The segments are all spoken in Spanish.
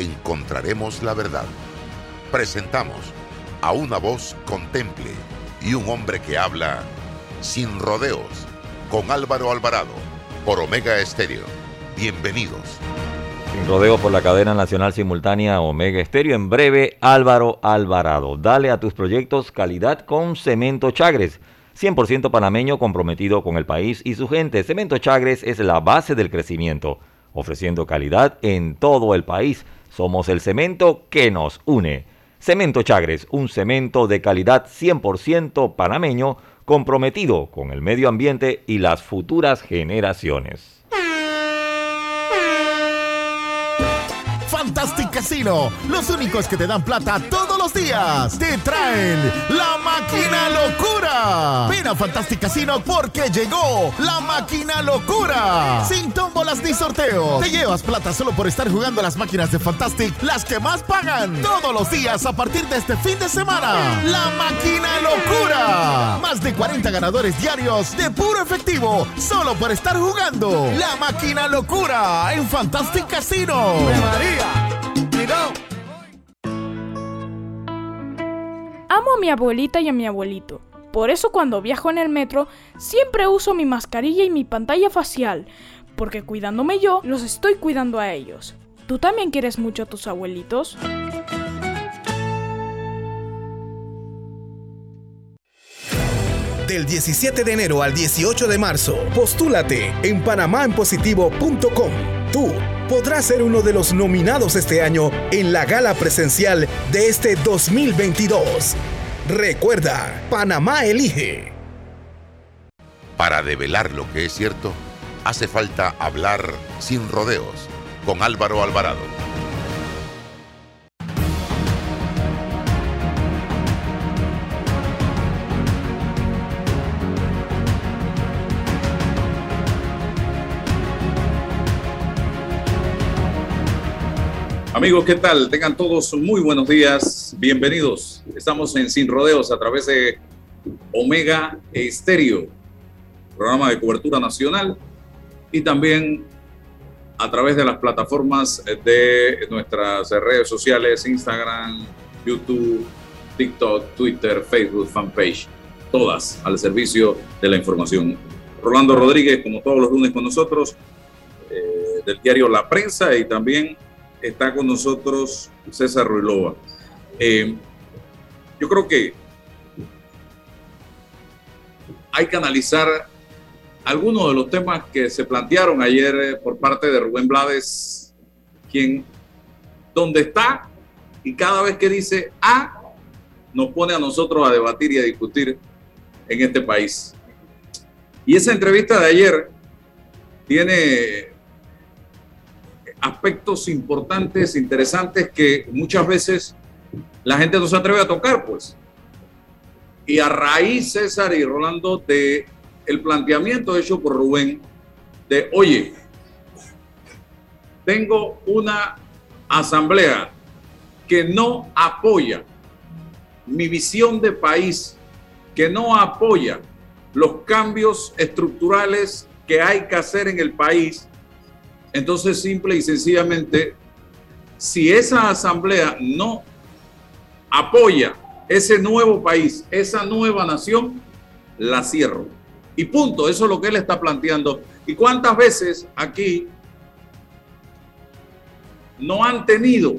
encontraremos la verdad. Presentamos a una voz contemple y un hombre que habla sin rodeos con Álvaro Alvarado por Omega Estéreo. Bienvenidos. Sin rodeo por la cadena nacional simultánea Omega Estéreo. En breve, Álvaro Alvarado. Dale a tus proyectos calidad con Cemento Chagres. 100% panameño comprometido con el país y su gente. Cemento Chagres es la base del crecimiento, ofreciendo calidad en todo el país. Somos el cemento que nos une. Cemento Chagres, un cemento de calidad 100% panameño comprometido con el medio ambiente y las futuras generaciones. Fantastic Casino, los únicos que te dan plata todos los días. Te traen la máquina locura. Ven a Fantastic Casino porque llegó la máquina locura. Sin tómbolas ni sorteos. Te llevas plata solo por estar jugando las máquinas de Fantastic, las que más pagan. Todos los días a partir de este fin de semana. La máquina locura. Más de 40 ganadores diarios de puro efectivo solo por estar jugando. La máquina locura en Fantastic Casino. María. Amo a mi abuelita y a mi abuelito. Por eso cuando viajo en el metro siempre uso mi mascarilla y mi pantalla facial, porque cuidándome yo, los estoy cuidando a ellos. ¿Tú también quieres mucho a tus abuelitos? Del 17 de enero al 18 de marzo, postúlate en panamaenpositivo.com. Tú podrás ser uno de los nominados este año en la gala presencial de este 2022. Recuerda, Panamá elige. Para develar lo que es cierto, hace falta hablar sin rodeos con Álvaro Alvarado. Amigos, ¿qué tal? Tengan todos muy buenos días. Bienvenidos. Estamos en Sin Rodeos a través de Omega Estéreo, programa de cobertura nacional, y también a través de las plataformas de nuestras redes sociales, Instagram, YouTube, TikTok, Twitter, Facebook, fanpage, todas al servicio de la información. Rolando Rodríguez, como todos los lunes con nosotros, eh, del diario La Prensa y también está con nosotros César Ruilova. Eh, yo creo que hay que analizar algunos de los temas que se plantearon ayer eh, por parte de Rubén Blades, quien donde está y cada vez que dice A, nos pone a nosotros a debatir y a discutir en este país. Y esa entrevista de ayer tiene aspectos importantes, interesantes que muchas veces la gente no se atreve a tocar, pues. Y a raíz, César y Rolando, de el planteamiento hecho por Rubén de, oye, tengo una asamblea que no apoya mi visión de país, que no apoya los cambios estructurales que hay que hacer en el país entonces, simple y sencillamente, si esa asamblea no apoya ese nuevo país, esa nueva nación, la cierro. Y punto, eso es lo que él está planteando. ¿Y cuántas veces aquí no han tenido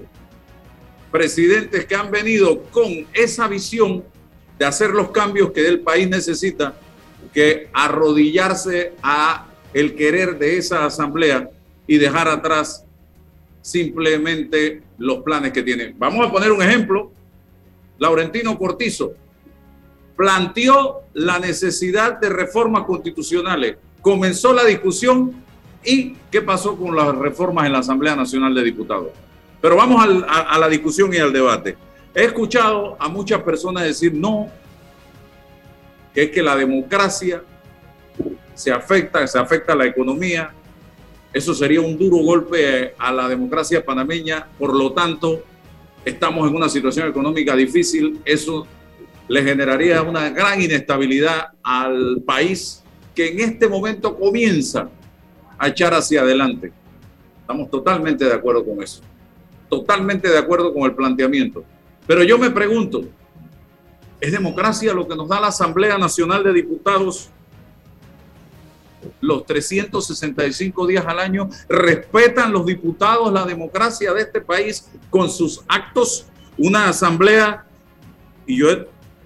presidentes que han venido con esa visión de hacer los cambios que el país necesita, que arrodillarse a el querer de esa asamblea y dejar atrás simplemente los planes que tiene. Vamos a poner un ejemplo. Laurentino Cortizo planteó la necesidad de reformas constitucionales. Comenzó la discusión y ¿qué pasó con las reformas en la Asamblea Nacional de Diputados? Pero vamos a, la discusión y al debate. He escuchado a muchas personas decir no, que es que la democracia se afecta, se afecta a la economía. Eso sería un duro golpe a la democracia panameña. Por lo tanto, estamos en una situación económica difícil. Eso le generaría una gran inestabilidad al país que en este momento comienza a echar hacia adelante. Estamos totalmente de acuerdo con eso. Totalmente de acuerdo con el planteamiento. Pero yo me pregunto, ¿es democracia lo que nos da la Asamblea Nacional de Diputados los 365 días al año? ¿Respetan los diputados la democracia de este país con sus actos? Una asamblea, y yo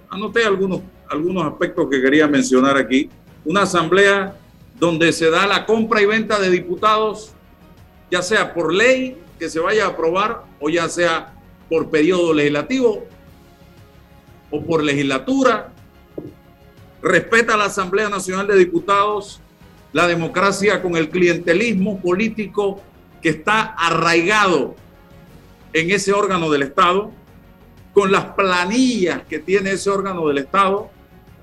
anoté algunos, algunos aspectos que quería mencionar aquí, una asamblea donde se da la compra y venta de diputados, ya sea por ley que se vaya a aprobar o ya sea por periodo legislativo o por legislatura. Respeta la Asamblea Nacional de Diputados la democracia con el clientelismo político que está arraigado en ese órgano del Estado, con las planillas que tiene ese órgano del Estado,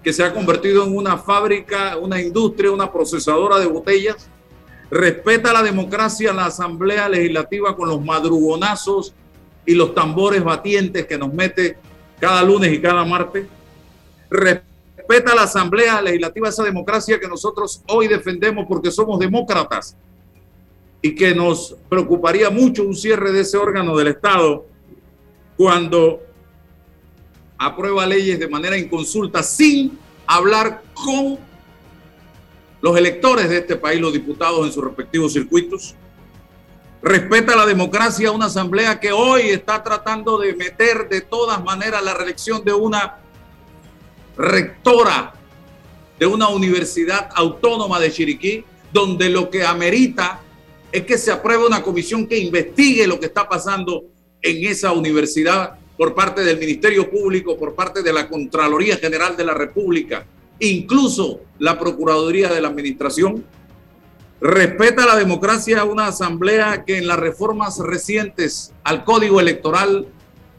que se ha convertido en una fábrica, una industria, una procesadora de botellas. Respeta la democracia la Asamblea Legislativa con los madrugonazos y los tambores batientes que nos mete cada lunes y cada martes. Respeta la Asamblea Legislativa esa democracia que nosotros hoy defendemos porque somos demócratas y que nos preocuparía mucho un cierre de ese órgano del Estado cuando aprueba leyes de manera inconsulta sin hablar con los electores de este país, los diputados en sus respectivos circuitos. Respeta la democracia una asamblea que hoy está tratando de meter de todas maneras la reelección de una rectora de una universidad autónoma de Chiriquí, donde lo que amerita es que se apruebe una comisión que investigue lo que está pasando en esa universidad por parte del Ministerio Público, por parte de la Contraloría General de la República, incluso la Procuraduría de la Administración. Respeta la democracia una asamblea que en las reformas recientes al Código Electoral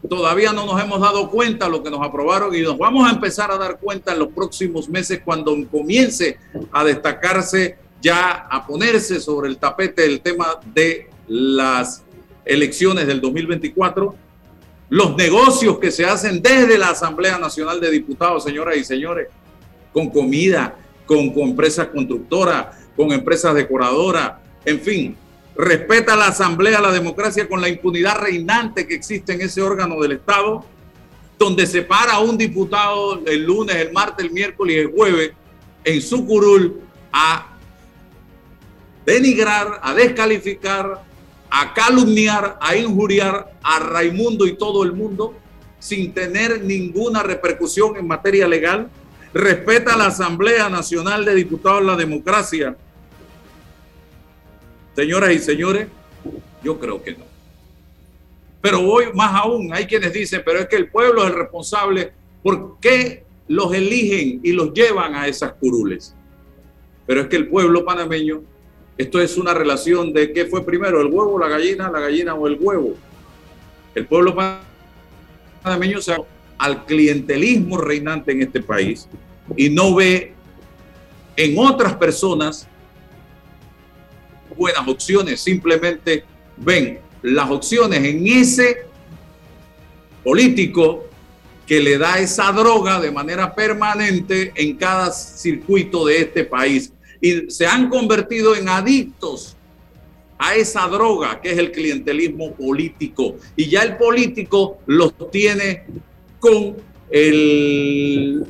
todavía no nos hemos dado cuenta lo que nos aprobaron y nos vamos a empezar a dar cuenta en los próximos meses cuando comience a destacarse ya a ponerse sobre el tapete el tema de las elecciones del 2024 los negocios que se hacen desde la Asamblea Nacional de Diputados, señoras y señores, con comida, con, empresas constructoras, con empresas decoradoras, en fin, respeta la Asamblea, la democracia con la impunidad reinante que existe en ese órgano del Estado, donde se para un diputado el lunes, el martes, el miércoles y el jueves en su curul a denigrar, a descalificar, a calumniar, a injuriar a Raimundo y todo el mundo sin tener ninguna repercusión en materia legal? ¿Respeta la Asamblea Nacional de Diputados la democracia? Señoras y señores, yo creo que no. Pero hoy más aún, hay quienes dicen, pero es que el pueblo es el responsable. ¿Por qué los eligen y los llevan a esas curules? Pero es que el pueblo panameño esto es una relación de qué fue primero, el huevo, la gallina, la gallina o el huevo. El pueblo panameño se al clientelismo reinante en este país y no ve en otras personas buenas opciones, simplemente ven las opciones en ese político que le da esa droga de manera permanente en cada circuito de este país y se han convertido en adictos a esa droga que es el clientelismo político. Y ya el político los tiene con el,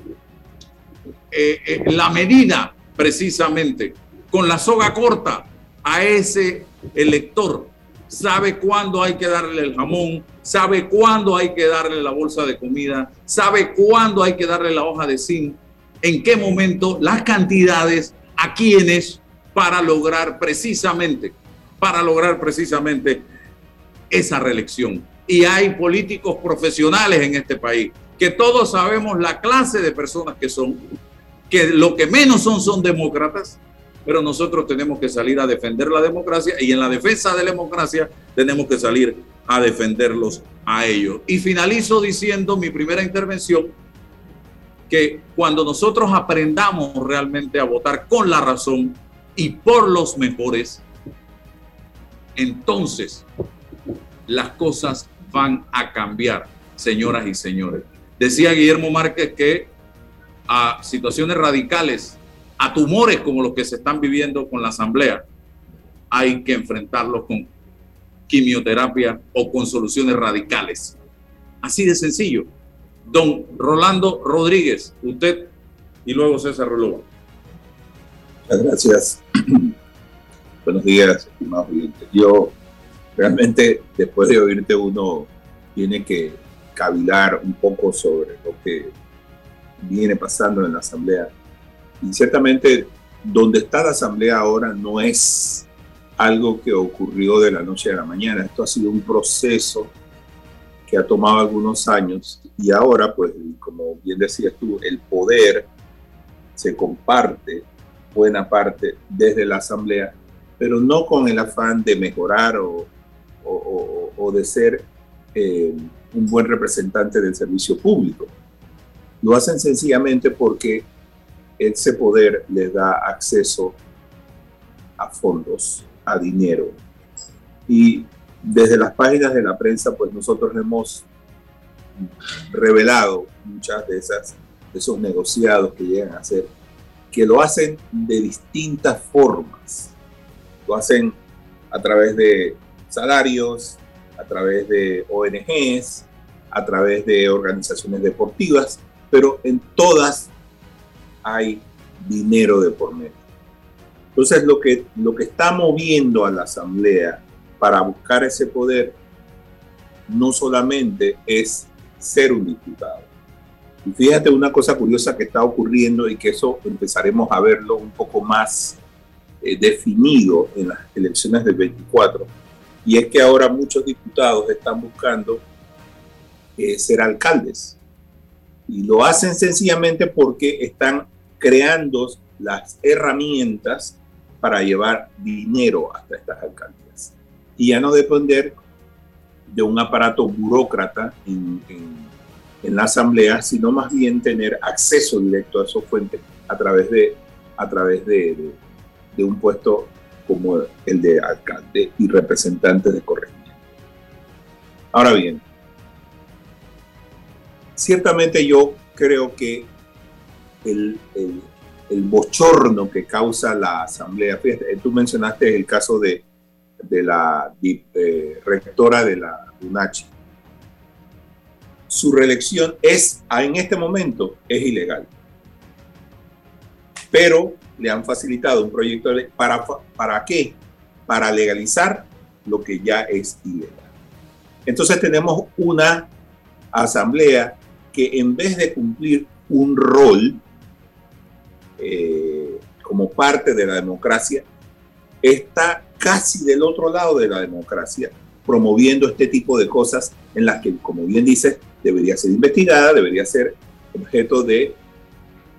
eh, eh, la medida precisamente, con la soga corta a ese elector. Sabe cuándo hay que darle el jamón, sabe cuándo hay que darle la bolsa de comida, sabe cuándo hay que darle la hoja de zinc, en qué momento, las cantidades a quienes para lograr precisamente, para lograr precisamente esa reelección. Y hay políticos profesionales en este país que todos sabemos la clase de personas que son, que lo que menos son son demócratas, pero nosotros tenemos que salir a defender la democracia y en la defensa de la democracia tenemos que salir a defenderlos a ellos. Y finalizo diciendo mi primera intervención que cuando nosotros aprendamos realmente a votar con la razón y por los mejores, entonces las cosas van a cambiar, señoras y señores. Decía Guillermo Márquez que a situaciones radicales, a tumores como los que se están viviendo con la Asamblea, hay que enfrentarlos con quimioterapia o con soluciones radicales. Así de sencillo. Don Rolando Rodríguez, usted y luego César Roloba. Muchas gracias. Buenos días, estimados oyentes. Yo realmente, después de oírte, uno tiene que cavilar un poco sobre lo que viene pasando en la Asamblea. Y ciertamente, donde está la Asamblea ahora no es algo que ocurrió de la noche a la mañana. Esto ha sido un proceso que ha tomado algunos años y ahora, pues, como bien decías tú, el poder se comparte buena parte desde la Asamblea, pero no con el afán de mejorar o, o, de ser eh, un buen representante del servicio público. Lo hacen sencillamente porque ese poder les da acceso a fondos, a dinero. Y desde las páginas de la prensa, pues nosotros hemos revelado muchas de esas de esos negociados que llegan a ser, que lo hacen de distintas formas. Lo hacen a través de salarios, a través de ONGs, a través de organizaciones deportivas, pero en todas hay dinero de por medio. Entonces lo que, lo que está moviendo a la Asamblea para buscar ese poder no solamente es ser un diputado. Y fíjate una cosa curiosa que está ocurriendo y que eso empezaremos a verlo un poco más eh, definido en las elecciones del 24, y es que ahora muchos diputados están buscando eh, ser alcaldes. Y lo hacen sencillamente porque están creando las herramientas para llevar dinero hasta estas alcaldías y ya no depender de un aparato burócrata en, la asamblea, sino más bien tener acceso directo a esos fuentes a través de, a través de, un puesto como el de alcalde y representante de corregimiento. Ahora bien, ciertamente yo creo que el, bochorno que causa la asamblea, fíjate, tú mencionaste el caso de de la eh, rectora de la UNACHI. Su reelección es, en este momento, es ilegal. Pero le han facilitado un proyecto de ley. ¿Para, ¿Para qué? Para legalizar lo que ya es ilegal. Entonces tenemos una asamblea que en vez de cumplir un rol eh, como parte de la democracia, está casi del otro lado de la democracia, promoviendo este tipo de cosas en las que, como bien dice, debería ser investigada, debería ser objeto de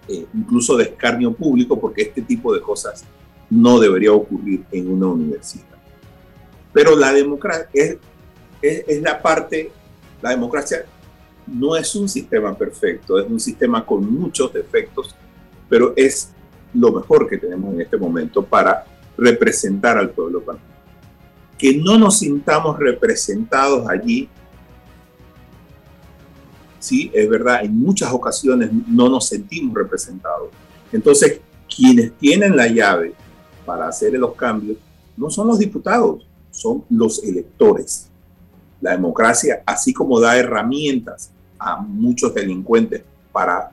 eh, incluso de escarnio público, porque este tipo de cosas no debería ocurrir en una universidad. Pero la democracia es, es la parte, la democracia no es un sistema perfecto, es un sistema con muchos defectos, pero es lo mejor que tenemos en este momento para representar al pueblo panameño. Que no nos sintamos representados allí, sí, es verdad, en muchas ocasiones no nos sentimos representados. Entonces, quienes tienen la llave para hacer los cambios no son los diputados, son los electores. La democracia, así como da herramientas a muchos delincuentes para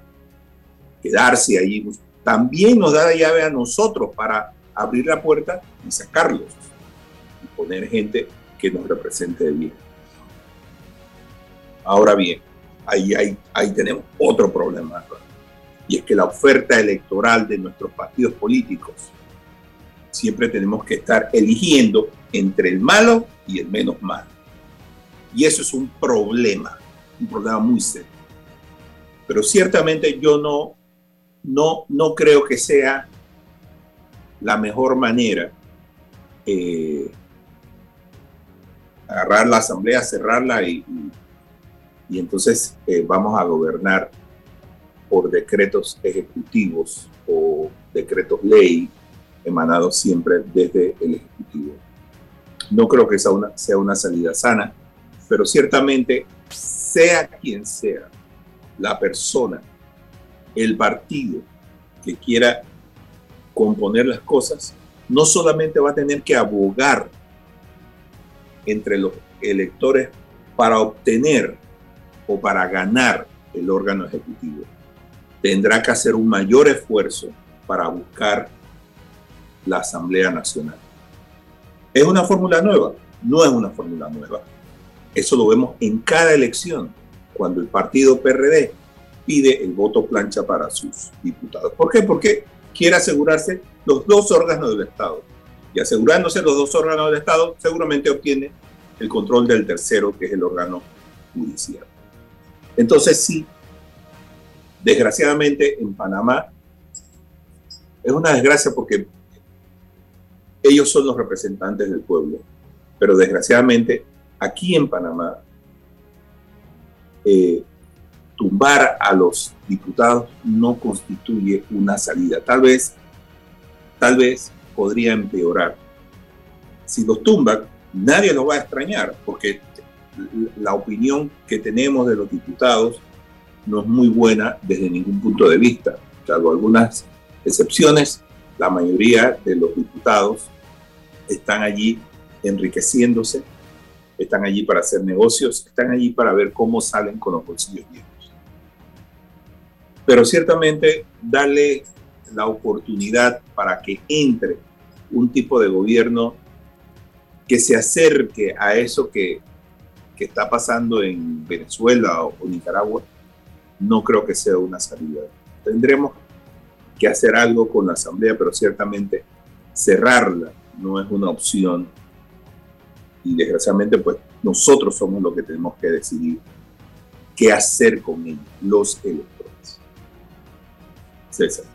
quedarse allí, también nos da la llave a nosotros para abrir la puerta y sacarlos y poner gente que nos represente bien. Ahora bien, ahí, ahí, ahí tenemos otro problema, y es que la oferta electoral de nuestros partidos políticos siempre tenemos que estar eligiendo entre el malo y el menos malo. Y eso es un problema, un problema muy serio. Pero ciertamente yo no, no, no creo que sea la mejor manera. Eh, agarrar la asamblea, cerrarla y, y, entonces eh, vamos a gobernar por decretos ejecutivos o decretos ley emanados siempre desde el Ejecutivo. No creo que sea una, sea una salida sana, pero ciertamente, sea quien sea la persona, el partido que quiera componer las cosas, no solamente va a tener que abogar entre los electores para obtener o para ganar el órgano ejecutivo, tendrá que hacer un mayor esfuerzo para buscar la Asamblea Nacional. ¿Es una fórmula nueva? No es una fórmula nueva. Eso lo vemos en cada elección, cuando el partido PRD pide el voto plancha para sus diputados. ¿Por qué? Porque quiere asegurarse los dos órganos del Estado. Y asegurándose los dos órganos del Estado, seguramente obtiene el control del tercero, que es el órgano judicial. Entonces sí, desgraciadamente en Panamá es una desgracia porque ellos son los representantes del pueblo, pero desgraciadamente aquí en Panamá eh, tumbar a los diputados no constituye una salida. Tal vez, tal vez podría empeorar. Si los tumban, nadie los va a extrañar, porque la opinión que tenemos de los diputados no es muy buena desde ningún punto de vista, salvo algunas excepciones, la mayoría de los diputados están allí enriqueciéndose, están allí para hacer negocios, están allí para ver cómo salen con los bolsillos llenos. Pero ciertamente darle la oportunidad para que entre un tipo de gobierno que se acerque a eso que, que está pasando en Venezuela o, Nicaragua, no creo que sea una salida. Tendremos que hacer algo con la Asamblea, pero ciertamente cerrarla no es una opción. Y desgraciadamente, pues nosotros somos los que tenemos que decidir qué hacer con ellos, los electores. César.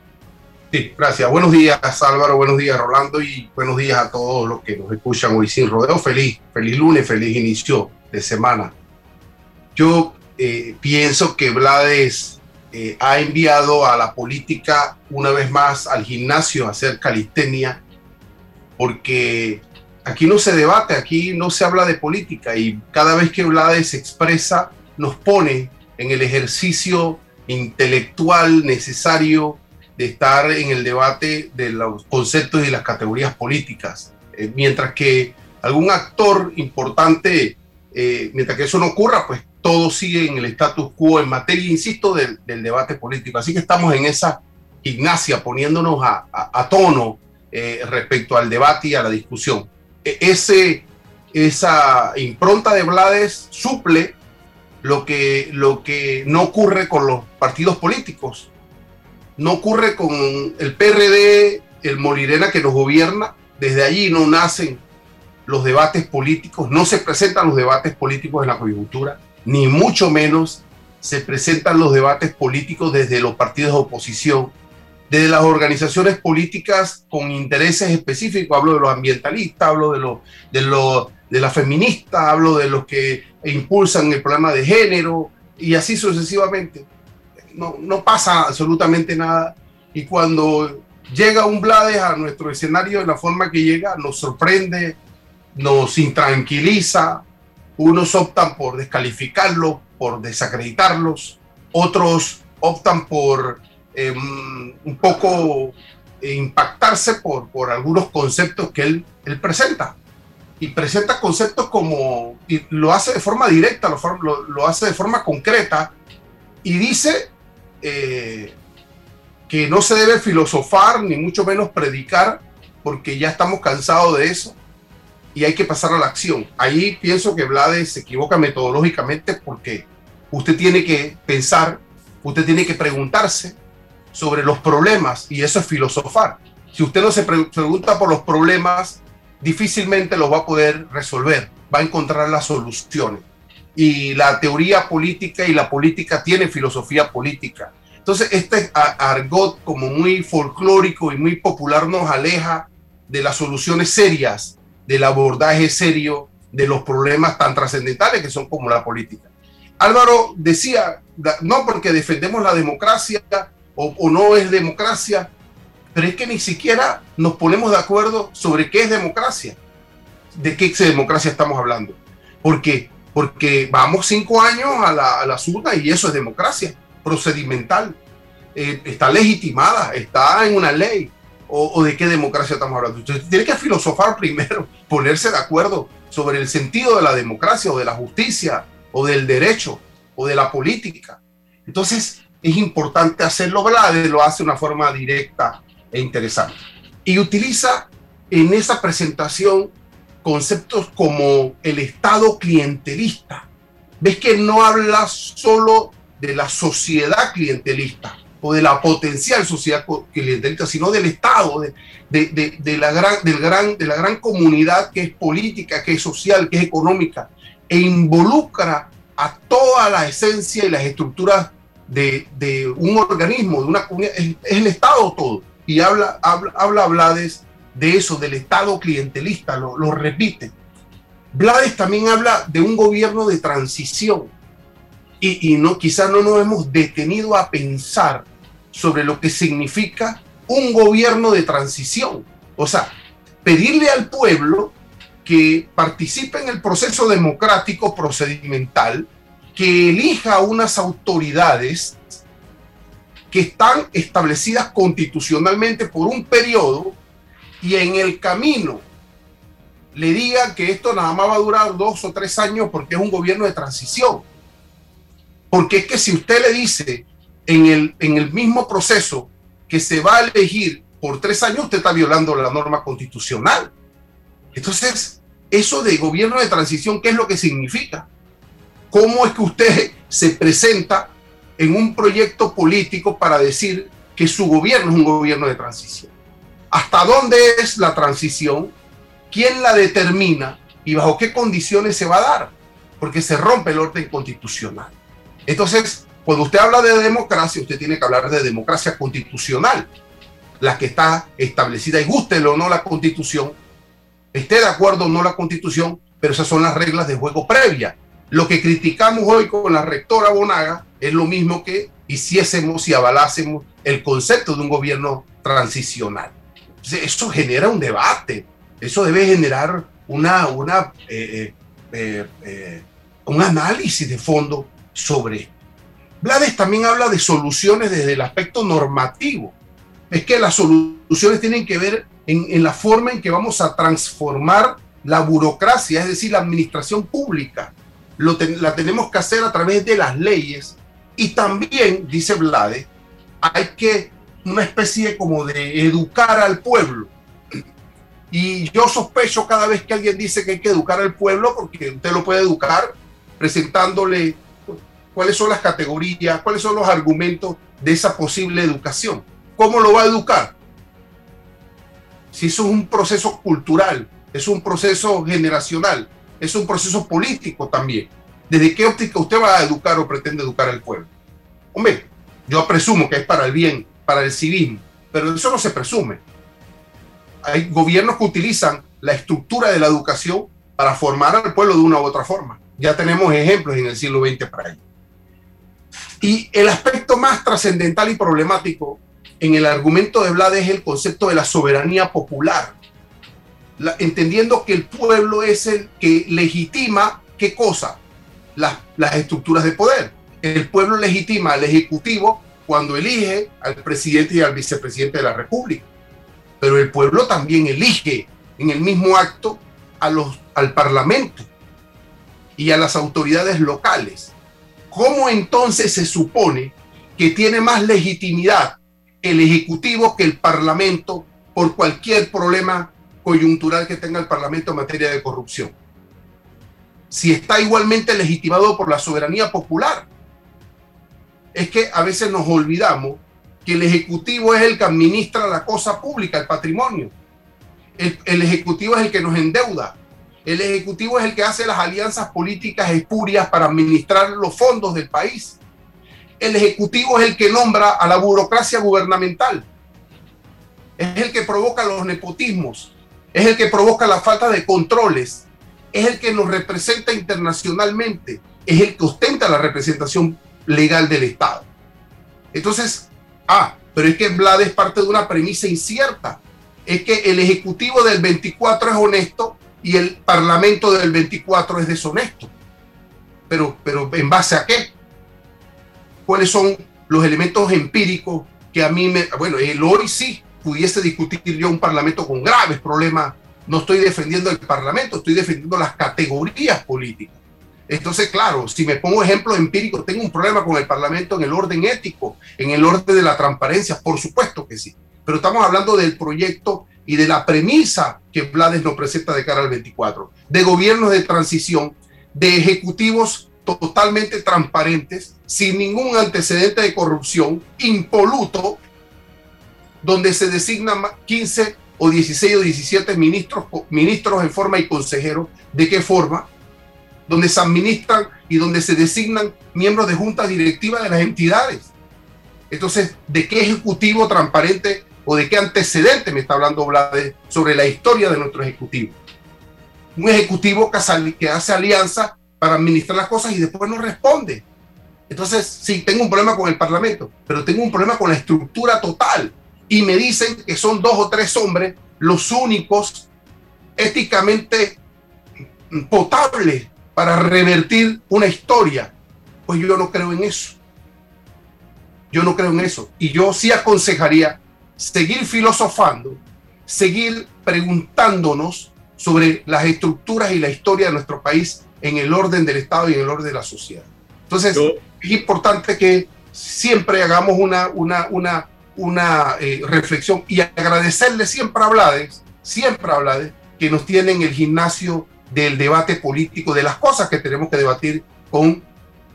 Sí, gracias. Buenos días, Álvaro. Buenos días, Rolando. Y buenos días a todos los que nos escuchan hoy sin rodeo. Feliz, feliz lunes, feliz inicio de semana. Yo eh, pienso que Blades eh, ha enviado a la política una vez más al gimnasio a hacer calistenia, porque aquí no se debate, aquí no se habla de política y cada vez que Blades expresa nos pone en el ejercicio intelectual necesario de estar en el debate de los conceptos y las categorías políticas, eh, mientras que algún actor importante, eh, mientras que eso no ocurra, pues todo sigue en el status quo en materia, insisto, del, debate político. Así que estamos en esa gimnasia poniéndonos a, tono eh, respecto al debate y a la discusión. E, ese, esa impronta de Blades suple lo que, lo que no ocurre con los partidos políticos no ocurre con el PRD, el Molirena que nos gobierna. Desde allí no nacen los debates políticos, no se presentan los debates políticos en la coyuntura, ni mucho menos se presentan los debates políticos desde los partidos de oposición, desde las organizaciones políticas con intereses específicos. Hablo de los ambientalistas, hablo de, los de, lo, de las feministas, hablo de los que impulsan el problema de género y así sucesivamente no, pasa absolutamente nada. Y cuando llega un Blades a nuestro escenario de la forma que llega, nos sorprende, nos intranquiliza. Unos optan por descalificarlo, por desacreditarlos, otros optan por em, un poco impactarse por, por algunos conceptos que él, él presenta. Y presenta conceptos como, y lo hace de forma directa, lo, lo hace de forma concreta, y dice eh, que no se debe filosofar ni mucho menos predicar porque ya estamos cansados de eso y hay que pasar a la acción. Ahí pienso que Blades se equivoca metodológicamente porque usted tiene que pensar, usted tiene que preguntarse sobre los problemas y eso es filosofar. Si usted no se pregunta por los problemas, difícilmente los va a poder resolver, va a encontrar las soluciones y la teoría política y la política tiene filosofía política. Entonces, este argot como muy folclórico y muy popular nos aleja de las soluciones serias, del abordaje serio de los problemas tan trascendentales que son como la política. Álvaro decía, no porque defendemos la democracia o, o no es democracia, pero es que ni siquiera nos ponemos de acuerdo sobre qué es democracia. ¿De qué democracia estamos hablando? Porque, porque vamos cinco años a la, a y eso es democracia procedimental. Eh, está legitimada, está en una ley. O, de qué democracia estamos hablando? Usted tiene que filosofar primero, ponerse de acuerdo sobre el sentido de la democracia o de la justicia o del derecho o de la política. Entonces es importante hacerlo, Blade lo hace de una forma directa e interesante. Y utiliza en esa presentación conceptos como el Estado clientelista. Ves que no habla solo de la sociedad clientelista o de la potencial sociedad clientelista, sino del Estado, de, de, de, la gran, del gran, de la gran comunidad que es política, que es social, que es económica, e involucra a toda la esencia y las estructuras de, un organismo, de una comunidad, es, es, el Estado todo. Y habla, habla, habla Blades de eso, del Estado clientelista, lo, lo repite. Blades también habla de un gobierno de transición y, y no, quizás no nos hemos detenido a pensar sobre lo que significa un gobierno de transición. O sea, pedirle al pueblo que participe en el proceso democrático procedimental, que elija unas autoridades que están establecidas constitucionalmente por un periodo y en el camino le diga que esto nada más va a durar dos o tres años porque es un gobierno de transición. Porque es que si usted le dice en el, en el mismo proceso que se va a elegir por tres años, usted está violando la norma constitucional. Entonces, eso de gobierno de transición, ¿qué es lo que significa? ¿Cómo es que usted se presenta en un proyecto político para decir que su gobierno es un gobierno de transición? ¿Hasta dónde es la transición? ¿Quién la determina? ¿Y bajo qué condiciones se va a dar? Porque se rompe el orden constitucional. Entonces, cuando usted habla de democracia, usted tiene que hablar de democracia constitucional, la que está establecida y guste o no la constitución, esté de acuerdo o no la constitución, pero esas son las reglas de juego previa. Lo que criticamos hoy con la rectora Bonaga es lo mismo que hiciésemos y avalásemos el concepto de un gobierno transicional eso genera un debate, eso debe generar una, una, eh, eh, eh, un análisis de fondo sobre. Blades también habla de soluciones desde el aspecto normativo. Es que las soluciones tienen que ver en, la forma en que vamos a transformar la burocracia, es decir, la administración pública. Lo la tenemos que hacer a través de las leyes y también, dice Blades, hay que una especie como de educar al pueblo. Y yo sospecho cada vez que alguien dice que hay que educar al pueblo, porque usted lo puede educar presentándole cuáles son las categorías, cuáles son los argumentos de esa posible educación. ¿Cómo lo va a educar? Si eso es un proceso cultural, es un proceso generacional, es un proceso político también. ¿Desde qué óptica usted va a educar o pretende educar al pueblo? Hombre, yo presumo que es para el bien para el civismo, pero eso no se presume. Hay gobiernos que utilizan la estructura de la educación para formar al pueblo de una u otra forma. Ya tenemos ejemplos en el siglo XX para ello. Y el aspecto más trascendental y problemático en el argumento de Blades es el concepto de la soberanía popular, entendiendo que el pueblo es el que legitima qué cosa, las, estructuras de poder. El pueblo legitima al Ejecutivo cuando elige al presidente y al vicepresidente de la República. Pero el pueblo también elige en el mismo acto a los, al Parlamento y a las autoridades locales. ¿Cómo entonces se supone que tiene más legitimidad el Ejecutivo que el Parlamento por cualquier problema coyuntural que tenga el Parlamento en materia de corrupción? Si está igualmente legitimado por la soberanía popular es que a veces nos olvidamos que el Ejecutivo es el que administra la cosa pública, el patrimonio. El, Ejecutivo es el que nos endeuda. El Ejecutivo es el que hace las alianzas políticas espurias para administrar los fondos del país. El Ejecutivo es el que nombra a la burocracia gubernamental. Es el que provoca los nepotismos. Es el que provoca la falta de controles. Es el que nos representa internacionalmente, es el que ostenta la representación legal del Estado. Entonces, ah, pero es que Vlad es parte de una premisa incierta. Es que el Ejecutivo del 24 es honesto y el Parlamento del 24 es deshonesto. Pero, pero ¿en base a qué? ¿Cuáles son los elementos empíricos que a mí me... Bueno, el hoy sí pudiese discutir yo un Parlamento con graves problemas. No estoy defendiendo el Parlamento, estoy defendiendo las categorías políticas. Entonces, claro, si me pongo ejemplo empírico, tengo un problema con el Parlamento en el orden ético, en el orden de la transparencia, por supuesto que sí. Pero estamos hablando del proyecto y de la premisa que Blades nos presenta de cara al 24, de gobiernos de transición, de ejecutivos totalmente transparentes, sin ningún antecedente de corrupción, impoluto, donde se designan 15 o 16 o 17 ministros, ministros en forma y consejeros. ¿De qué forma? donde se administran y donde se designan miembros de juntas directivas de las entidades. Entonces, ¿de qué ejecutivo transparente o de qué antecedente me está hablando Blade sobre la historia de nuestro ejecutivo? Un ejecutivo que hace alianza para administrar las cosas y después no responde. Entonces, sí, tengo un problema con el Parlamento, pero tengo un problema con la estructura total. Y me dicen que son dos o tres hombres los únicos éticamente potables para revertir una historia. Pues yo no creo en eso. Yo no creo en eso. Y yo sí aconsejaría seguir filosofando, seguir preguntándonos sobre las estructuras y la historia de nuestro país en el orden del Estado y en el orden de la sociedad. Entonces, es importante que siempre hagamos una, una, una, una eh, reflexión y agradecerle siempre a Blades, siempre a Blades, que nos tiene en el gimnasio del debate político, de las cosas que tenemos que debatir con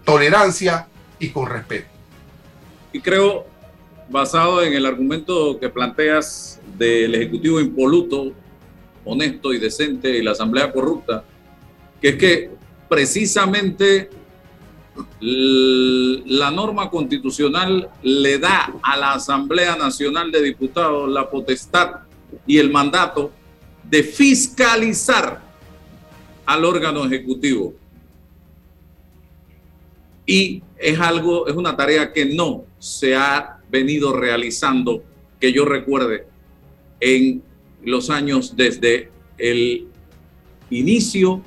tolerancia y con respeto. Y creo, basado en el argumento que planteas del Ejecutivo impoluto, honesto y decente y la Asamblea corrupta, que es que precisamente la norma constitucional le da a la Asamblea Nacional de Diputados la potestad y el mandato de fiscalizar al órgano ejecutivo. Y es algo, es una tarea que no se ha venido realizando, que yo recuerde, en los años desde el inicio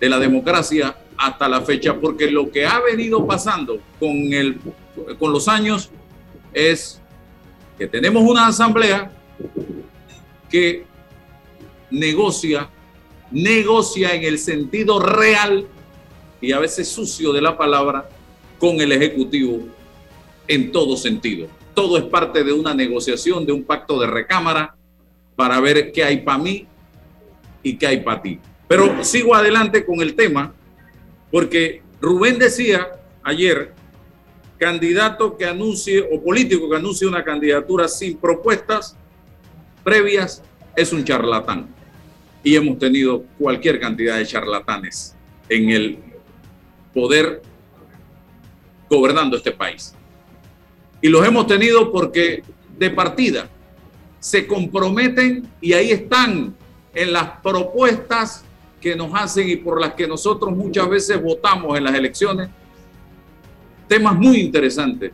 de la democracia hasta la fecha, porque lo que ha venido pasando con, el, con los años es que tenemos una asamblea que negocia negocia en el sentido real y a veces sucio de la palabra con el Ejecutivo en todo sentido. Todo es parte de una negociación, de un pacto de recámara para ver qué hay para mí y qué hay para ti. Pero sigo adelante con el tema porque Rubén decía ayer, candidato que anuncie o político que anuncie una candidatura sin propuestas previas es un charlatán y hemos tenido cualquier cantidad de charlatanes en el poder gobernando este país. Y los hemos tenido porque de partida se comprometen y ahí están en las propuestas que nos hacen y por las que nosotros muchas veces votamos en las elecciones. Temas muy interesantes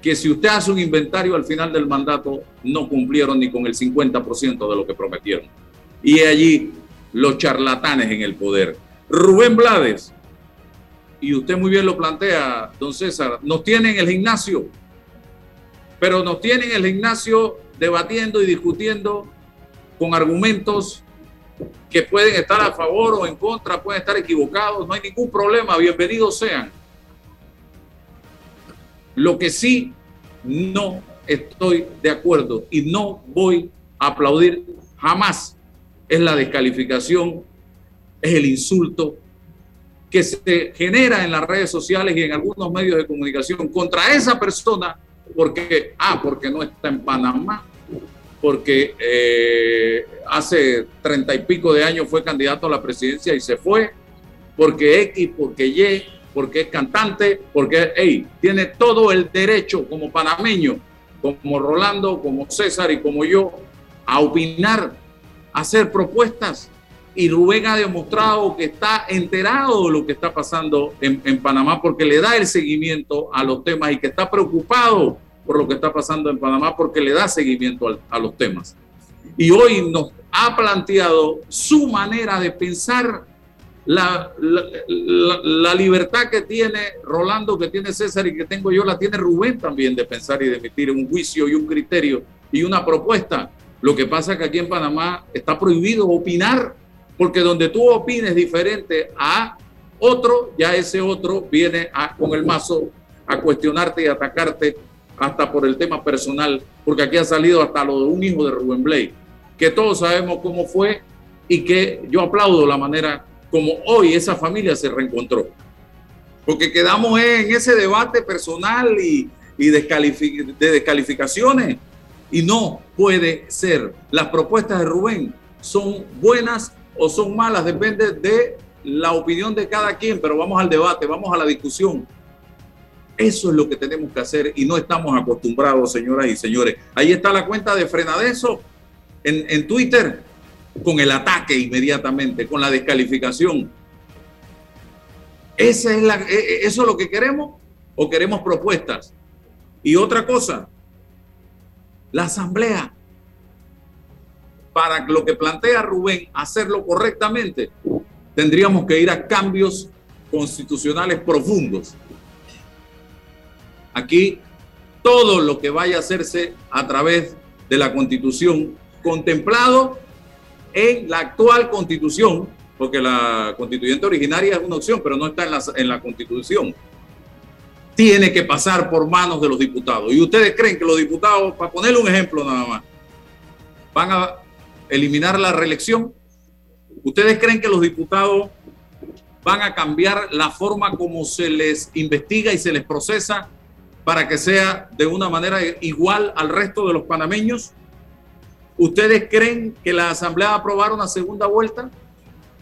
que si usted hace un inventario al final del mandato no cumplieron ni con el 50% de lo que prometieron y allí los charlatanes en el poder. Rubén Blades, y usted muy bien lo plantea, don César, nos tienen el gimnasio, pero nos tienen el gimnasio debatiendo y discutiendo con argumentos que pueden estar a favor o en contra, pueden estar equivocados, no hay ningún problema, bienvenidos sean. Lo que sí no estoy de acuerdo y no voy a aplaudir jamás es la descalificación, es el insulto que se genera en las redes sociales y en algunos medios de comunicación contra esa persona porque, ah, porque no está en Panamá, porque eh, hace treinta y pico de años fue candidato a la presidencia y se fue, porque X, porque Y, porque es cantante, porque, hey, tiene todo el derecho como panameño, como Rolando, como César y como yo, a opinar hacer propuestas. Y Rubén ha demostrado que está enterado de lo que está pasando en, Panamá porque le da el seguimiento a los temas y que está preocupado por lo que está pasando en Panamá porque le da seguimiento a, los temas. Y hoy nos ha planteado su manera de pensar la, la, libertad que tiene Rolando, que tiene César y que tengo yo, la tiene Rubén también de pensar y de emitir un juicio y un criterio y una propuesta. Lo que pasa es que aquí en Panamá está prohibido opinar porque donde tú opines diferente a otro, ya ese otro viene con el mazo a cuestionarte y atacarte hasta por el tema personal, porque aquí ha salido hasta lo de un hijo de Rubén Blake, que todos sabemos cómo fue y que yo aplaudo la manera como hoy esa familia se reencontró. Porque quedamos en ese debate personal y, y de descalificaciones. Y no puede ser. Las propuestas de Rubén son buenas o son malas, depende de la opinión de cada quien, pero vamos al debate, vamos a la discusión. Eso es lo que tenemos que hacer y no estamos acostumbrados, señoras y señores. Ahí está la cuenta de Frenadeso en, en Twitter con el ataque inmediatamente, con la descalificación. ¿Esa es la, e, e, ¿Eso es lo que queremos o queremos propuestas? Y otra cosa, la asamblea para lo que plantea Rubén, hacerlo correctamente, tendríamos que ir a cambios constitucionales profundos. Aquí todo lo que vaya a hacerse a través de la constitución, contemplado en la actual constitución, porque la constituyente originaria es una opción, pero no está en la, en la constitución, tiene que pasar por manos de los diputados. Y ustedes creen que los diputados, para ponerle un ejemplo nada más, van a eliminar la reelección? ¿Ustedes creen que los diputados van a cambiar la forma como se les investiga y se les procesa para que sea de una manera igual al resto de los panameños? ¿Ustedes creen que la Asamblea va a aprobar una segunda vuelta?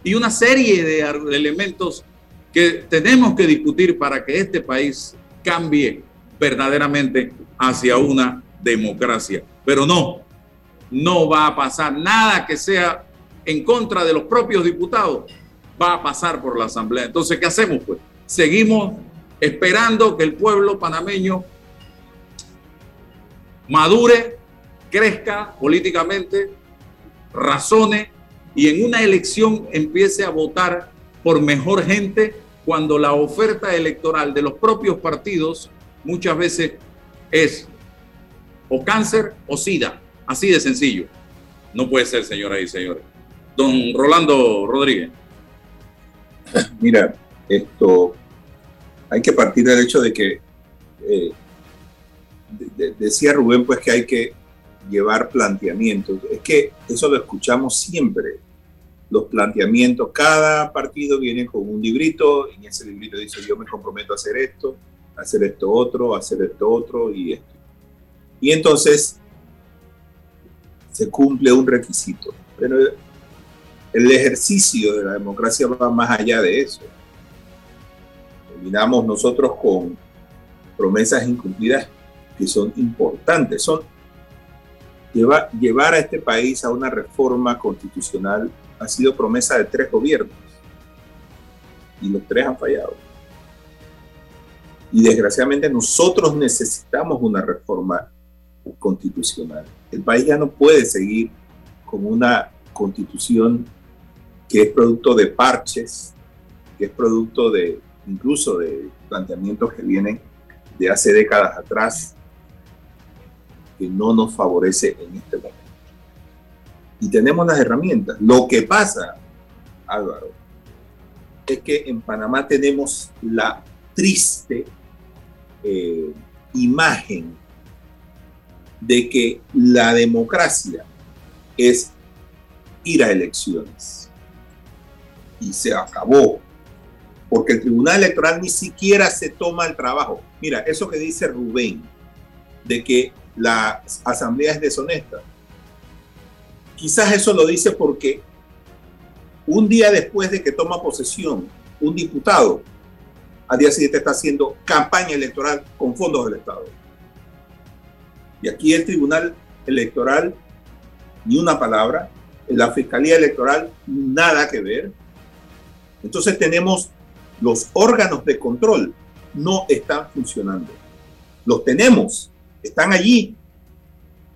Y una serie de elementos que tenemos que discutir para que este país cambie verdaderamente hacia una democracia. Pero no, no va a pasar nada que sea en contra de los propios diputados, va a pasar por la Asamblea. Entonces, ¿qué hacemos? Pues seguimos esperando que el pueblo panameño madure, crezca políticamente, razone y en una elección empiece a votar por mejor gente cuando la oferta electoral de los propios partidos muchas veces es o cáncer o sida. Así de sencillo. No puede ser, señoras y señores. Don Rolando Rodríguez. Mira, esto hay que partir del hecho de que eh, decía Rubén, pues que hay que llevar planteamientos. Es que eso lo escuchamos siempre. Los planteamientos, cada partido viene con un librito, y en ese librito dice yo me comprometo a hacer esto, a hacer esto otro, a hacer esto otro y esto. Y entonces se cumple un requisito. Pero el ejercicio de la democracia va más allá de eso. Terminamos nosotros con promesas incumplidas que son importantes. Son llevar, llevar a este país a una reforma constitucional ha sido promesa de tres gobiernos y los tres han fallado. Y desgraciadamente nosotros necesitamos una reforma constitucional. El país ya no puede seguir con una constitución que es producto de parches, que es producto de incluso de planteamientos que vienen de hace décadas atrás, que no nos favorece en este momento. Y tenemos las herramientas. Lo que pasa, Álvaro, es que en Panamá tenemos la triste eh, imagen de que la democracia es ir a elecciones. Y se acabó, porque el Tribunal Electoral ni siquiera se toma el trabajo. Mira, eso que dice Rubén, de que la asamblea es deshonesta, quizás eso lo dice porque un día después de que toma posesión un diputado, al día siguiente está haciendo campaña electoral con fondos del Estado y aquí el Tribunal Electoral ni una palabra, la Fiscalía Electoral, nada que ver. Entonces tenemos los órganos de control, no están funcionando. Los tenemos, están allí.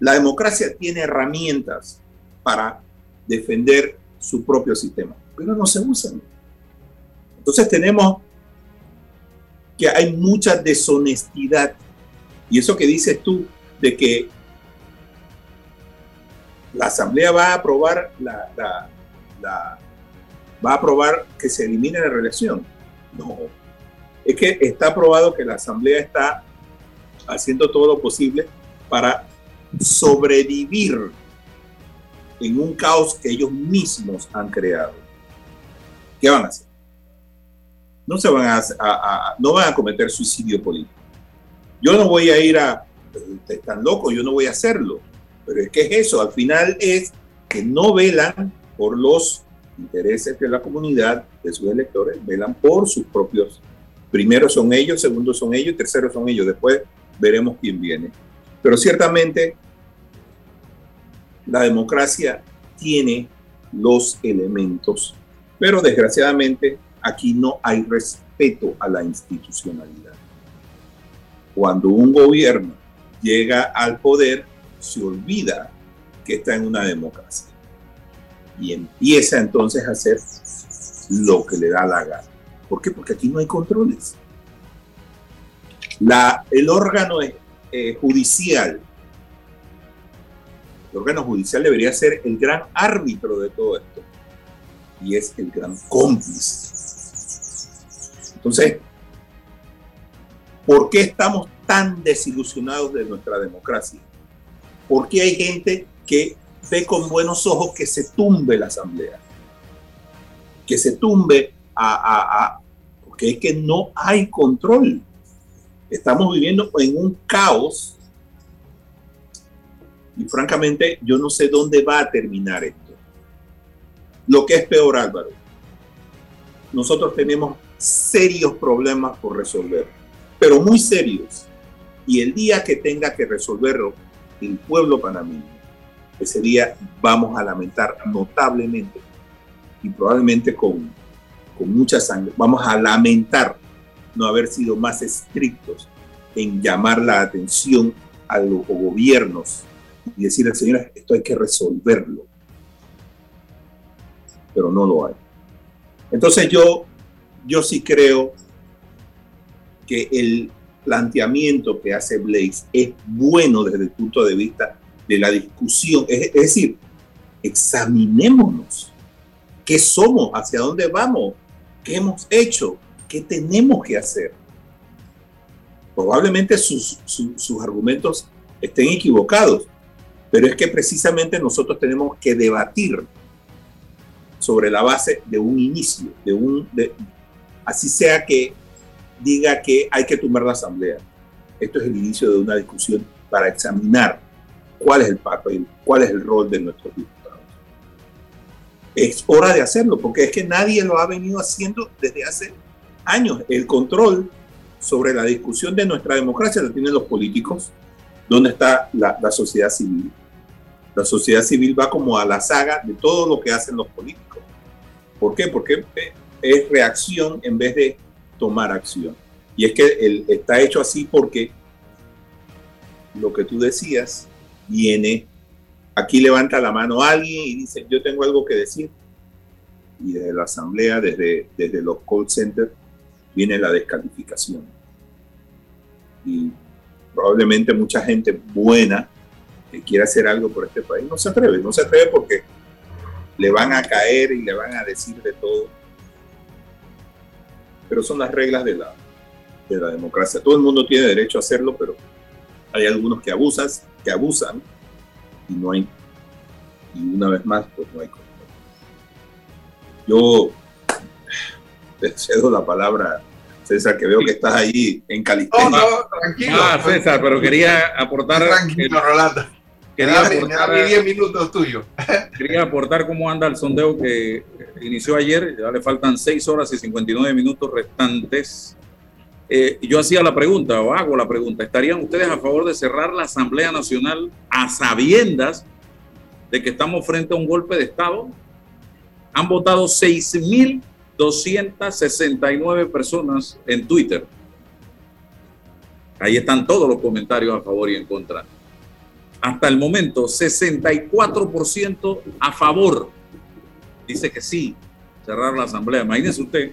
La democracia tiene herramientas para defender su propio sistema, pero no se usan. Entonces tenemos que hay mucha deshonestidad. Y eso que dices tú de que la Asamblea va a aprobar la, va a aprobar que se elimine la reelección. No. Es que está aprobado que la Asamblea está haciendo todo lo posible para sobrevivir en un caos que ellos mismos han creado. ¿Qué van a hacer? No se van a, no van a cometer suicidio político. Yo no voy a ir a, están locos, yo no voy a hacerlo. Pero es que es eso, al final es que no velan por los intereses de la comunidad, de sus electores, velan por sus propios. Primero son ellos, segundo son ellos, tercero son ellos. Después veremos quién viene. Pero ciertamente la democracia tiene los elementos, pero desgraciadamente aquí no hay respeto a la institucionalidad. Cuando un gobierno llega al poder, se olvida que está en una democracia y empieza entonces a hacer lo que le da la gana. ¿Por qué? Porque aquí no hay controles. La, el órgano eh, judicial, el órgano judicial debería ser el gran árbitro de todo esto y es el gran cómplice. Entonces, ¿por qué estamos tan desilusionados de nuestra democracia? ¿Por qué hay gente que ve con buenos ojos que se tumbe la asamblea? Que se tumbe a, a, porque es que no hay control. Estamos viviendo en un caos y francamente yo no sé dónde va a terminar esto. Lo que es peor, Álvaro, nosotros tenemos serios problemas por resolver, pero muy serios. Y el día que tenga que resolverlo el pueblo panameño, ese día vamos a lamentar notablemente y probablemente con, con mucha sangre, vamos a lamentar no haber sido más estrictos en llamar la atención a los gobiernos y decirle, señores, esto hay que resolverlo. Pero no lo hay. Entonces yo, yo sí creo que el planteamiento que hace Blaze es bueno desde el punto de vista de la discusión. Es, decir, examinémonos. ¿Qué somos? ¿Hacia dónde vamos? ¿Qué hemos hecho? ¿Qué tenemos que hacer? Probablemente sus, sus argumentos estén equivocados, pero es que precisamente nosotros tenemos que debatir sobre la base de un inicio, de un, así sea que diga que hay que tumbar la asamblea. Esto es el inicio de una discusión para examinar cuál es el papel, cuál es el rol de nuestros diputados. Es hora de hacerlo, porque es que nadie lo ha venido haciendo desde hace años. El control sobre la discusión de nuestra democracia lo tienen los políticos. ¿Dónde está la, la sociedad civil? La sociedad civil va como a la saga de todo lo que hacen los políticos. ¿Por qué? Porque es reacción en vez de tomar acción. Y es que él está hecho así porque lo que tú decías viene, aquí levanta la mano alguien y dice, yo tengo algo que decir. Y desde la asamblea, desde, desde los call centers, viene la descalificación. Y probablemente mucha gente buena que quiera hacer algo por este país no se atreve, no se atreve porque le van a caer y le van a decir de todo pero son las reglas de la, de la democracia. Todo el mundo tiene derecho a hacerlo, pero hay algunos que abusan, que abusan y no hay, y una vez más, pues no hay control. Yo te cedo la palabra, César, que veo que estás ahí en California. No, no, tranquilo. Ah, César, pero quería aportar. Tranquilo, Rolando. Quería aportar 10 minutos tuyos. Quería aportar cómo anda el sondeo que inició ayer. Ya le faltan 6 horas y 59 minutos restantes. Eh, yo hacía la pregunta, o hago la pregunta, ¿estarían ustedes a favor de cerrar la Asamblea Nacional a sabiendas de que estamos frente a un golpe de Estado? Han votado 6.269 personas en Twitter. Ahí están todos los comentarios a favor y en contra. Hasta el momento, 64% a favor. Dice que sí, cerrar la asamblea. Imagínese usted,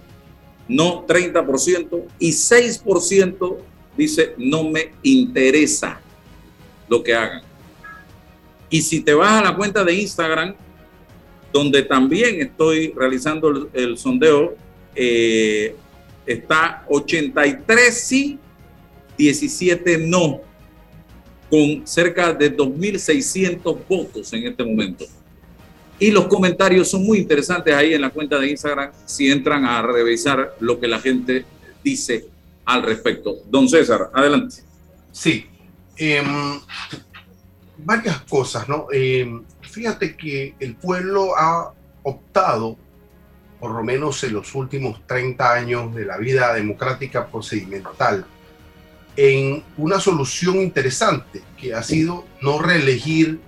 no 30% y 6% dice no me interesa lo que hagan. Y si te vas a la cuenta de Instagram, donde también estoy realizando el, sondeo, eh, está 83 sí, 17 no, con cerca de 2.600 votos en este momento. Y los comentarios son muy interesantes ahí en la cuenta de Instagram si entran a revisar lo que la gente dice al respecto. Don César, adelante. Sí, em, varias cosas, ¿no? Em, fíjate que el pueblo ha optado, por lo menos en los últimos 30 años de la vida democrática procedimental, en una solución interesante que ha sido no reelegir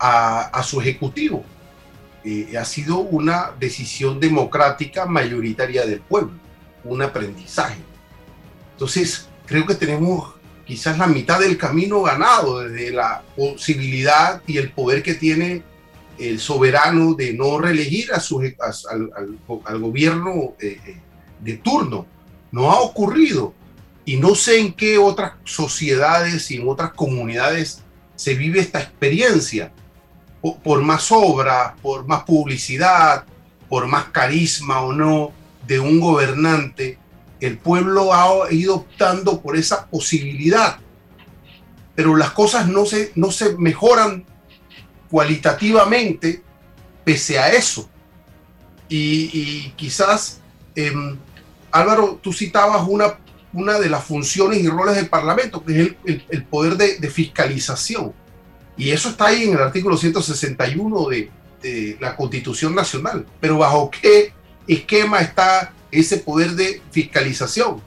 a, a su ejecutivo eh, ha sido una decisión democrática mayoritaria del pueblo, un aprendizaje. Entonces, creo que tenemos quizás la mitad del camino ganado desde la posibilidad y el poder que tiene el soberano de no reelegir a su, al, gobierno eh, eh, de turno. No ha ocurrido. Y no sé en qué otras sociedades y en otras comunidades se vive esta experiencia por más obra, por más publicidad, por más carisma o no de un gobernante, el pueblo ha ido optando por esa posibilidad. Pero las cosas no se, no se mejoran cualitativamente pese a eso. Y, quizás, em, Álvaro, tú citabas una, una de las funciones y roles del Parlamento, que es el, poder de fiscalización y eso está ahí en el artículo 161 de, la Constitución Nacional. Pero ¿bajo qué esquema está ese poder de fiscalización?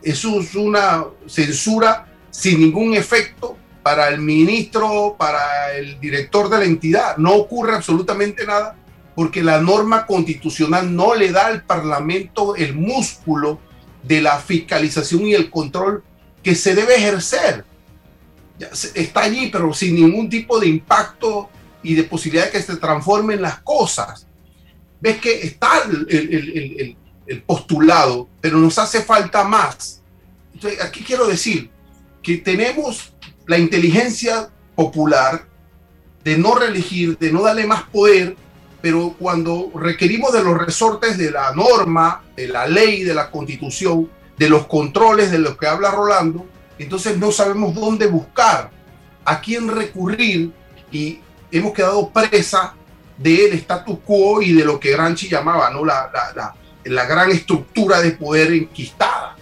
Eso es una censura sin ningún efecto para el ministro, para el director de la entidad. No ocurre absolutamente nada porque la norma constitucional no le da al Parlamento el músculo de la fiscalización y el control que se debe ejercer está allí, pero sin ningún tipo de impacto y de posibilidad de que se transformen las cosas. Ves que está el, postulado, pero nos hace falta más. Entonces, aquí quiero decir que tenemos la inteligencia popular de no reelegir, de no darle más poder, pero cuando requerimos de los resortes de la norma, de la ley, de la constitución, de los controles de los que habla Rolando, entonces no sabemos dónde buscar, a quién recurrir y hemos quedado presa del status quo y de lo que Granchi llamaba ¿no? la, la, la, gran estructura de poder enquistada,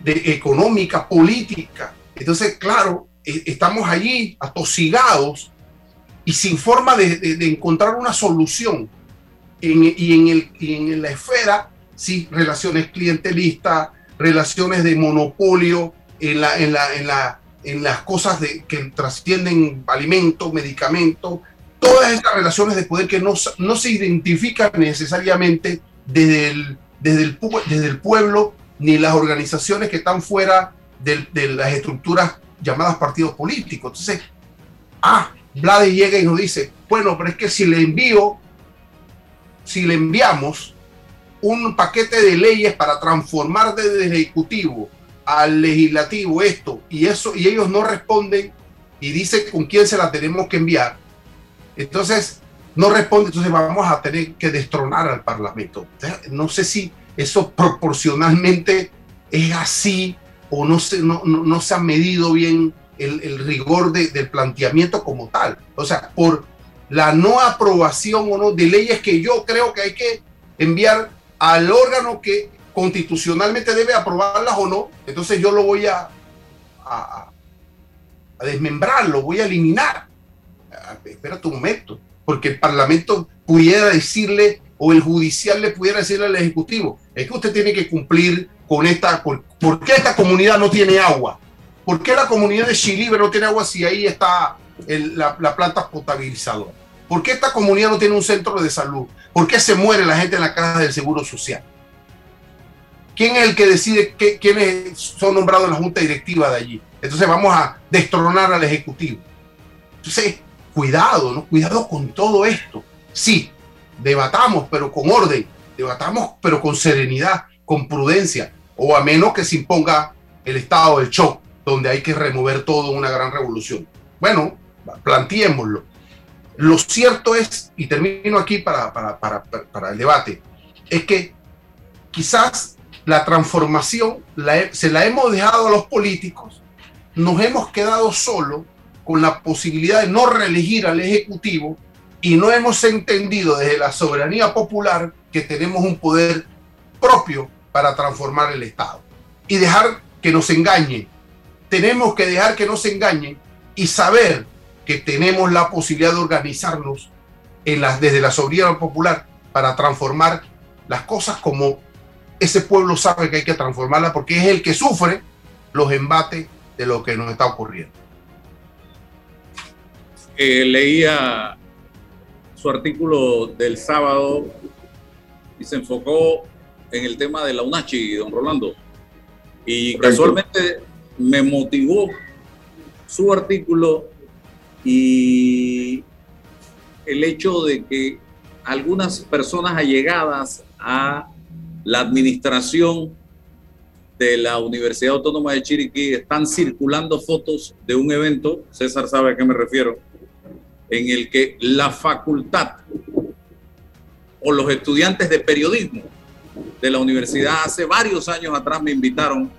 de económica, política. Entonces, claro, e, estamos allí atosigados y sin forma de, de, encontrar una solución. Y, en el, y en la esfera, sí, relaciones clientelistas, relaciones de monopolio, en, la, en, la, en, la, en las cosas que trascienden alimentos, medicamentos, todas estas relaciones de poder que no, se identifican necesariamente desde el, pueblo ni las organizaciones que están fuera de, de las estructuras llamadas partidos políticos. Entonces, ah, Vlade llega y nos dice, bueno, pero es que si le envío, si le enviamos un paquete de leyes para transformar desde el Ejecutivo al legislativo esto y eso y ellos no responden y dice con quién se la tenemos que enviar, entonces no responde, entonces vamos a tener que destronar al Parlamento. No sé si eso proporcionalmente es así o no se, no, no, se ha medido bien el, rigor del planteamiento como tal. O sea, por la no aprobación o no de leyes que yo creo que hay que enviar al órgano que constitucionalmente debe aprobarlas o no, entonces yo lo voy a, desmembrar, lo voy a eliminar. Ah, espera tu momento, porque el Parlamento pudiera decirle o el judicial le pudiera decirle al Ejecutivo, es que usted tiene que cumplir con esta, por, qué esta comunidad no tiene agua? ¿Por qué la comunidad de Chilibre no tiene agua si ahí está la, planta potabilizadora? ¿Por qué esta comunidad no tiene un centro de salud? ¿Por qué se muere la gente en la caja del Seguro Social? ¿Quién es el que decide qué, quiénes son nombrados en la junta directiva de allí? Entonces vamos a destronar al Ejecutivo. Entonces, cuidado, ¿no? Cuidado con todo esto. Sí, debatamos, pero con orden, debatamos, pero con serenidad, con prudencia, o a menos que se imponga el estado del shock, donde hay que remover todo una gran revolución. Bueno, planteémoslo. Lo cierto es, y termino aquí para, para, para, para el debate, es que quizás la transformación se la hemos dejado a los políticos, nos hemos quedado solo con la posibilidad de no reelegir al Ejecutivo y no hemos entendido desde la soberanía popular que tenemos un poder propio para transformar el Estado y dejar que nos engañen. Tenemos que dejar que nos engañen y saber que tenemos la posibilidad de organizarnos desde la soberanía popular para transformar las cosas como ese pueblo sabe que hay que transformarla porque es el que sufre los embates de lo que nos está ocurriendo. Eh, leía su artículo del sábado y se enfocó en el tema de la UNACHI, don Rolando. Y casualmente me motivó su artículo y el hecho de que algunas personas allegadas a la administración de la Universidad Autónoma de Chiriquí están circulando fotos de un evento, César sabe a qué me refiero, en el que la facultad o los estudiantes de periodismo de la universidad hace varios años atrás me invitaron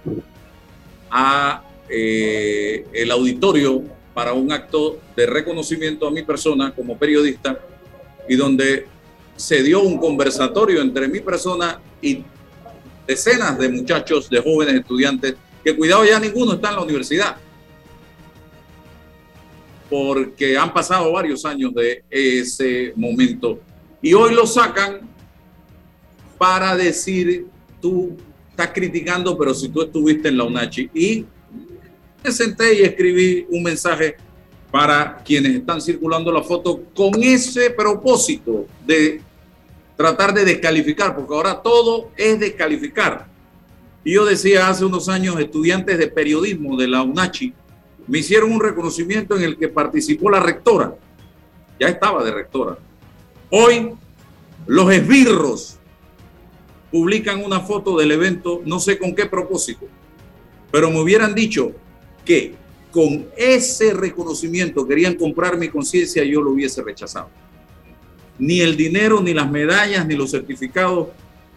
a eh, el auditorio para un acto de reconocimiento a mi persona como periodista y donde se dio un conversatorio entre mi persona y decenas de muchachos, de jóvenes estudiantes, que cuidado ya ninguno está en la universidad, porque han pasado varios años de ese momento. Y hoy lo sacan para decir, tú estás criticando, pero si tú estuviste en la UNACHI. Y me senté y escribí un mensaje para quienes están circulando la foto con ese propósito de tratar de descalificar, porque ahora todo es descalificar. Y yo decía hace unos años, estudiantes de periodismo de la UNACHI me hicieron un reconocimiento en el que participó la rectora. Ya estaba de rectora. Hoy los esbirros publican una foto del evento, no sé con qué propósito, pero me hubieran dicho que con ese reconocimiento querían comprar mi conciencia, yo lo hubiese rechazado. Ni el dinero, ni las medallas, ni los certificados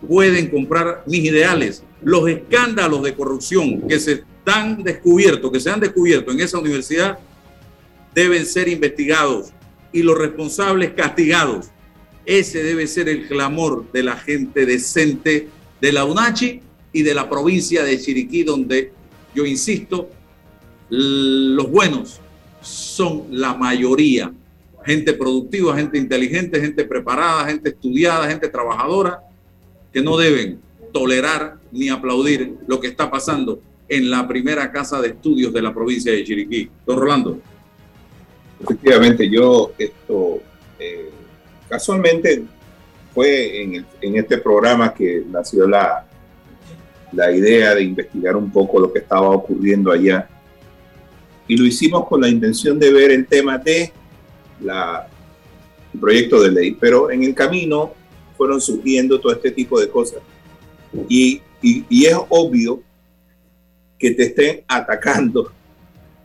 pueden comprar mis ideales. Los escándalos de corrupción que se han descubierto, que se han descubierto en esa universidad, deben ser investigados y los responsables castigados. Ese debe ser el clamor de la gente decente de la UNACHI y de la provincia de Chiriquí, donde yo insisto, los buenos son la mayoría. Gente productiva, gente inteligente, gente preparada, gente estudiada, gente trabajadora, que no deben tolerar ni aplaudir lo que está pasando en la primera casa de estudios de la provincia de Chiriquí. Don Rolando. Efectivamente, yo esto eh, casualmente fue en, en, este programa que nació la, la idea de investigar un poco lo que estaba ocurriendo allá y lo hicimos con la intención de ver el tema de la, proyecto de ley, pero en el camino fueron surgiendo todo este tipo de cosas. Y, y, es obvio que te estén atacando,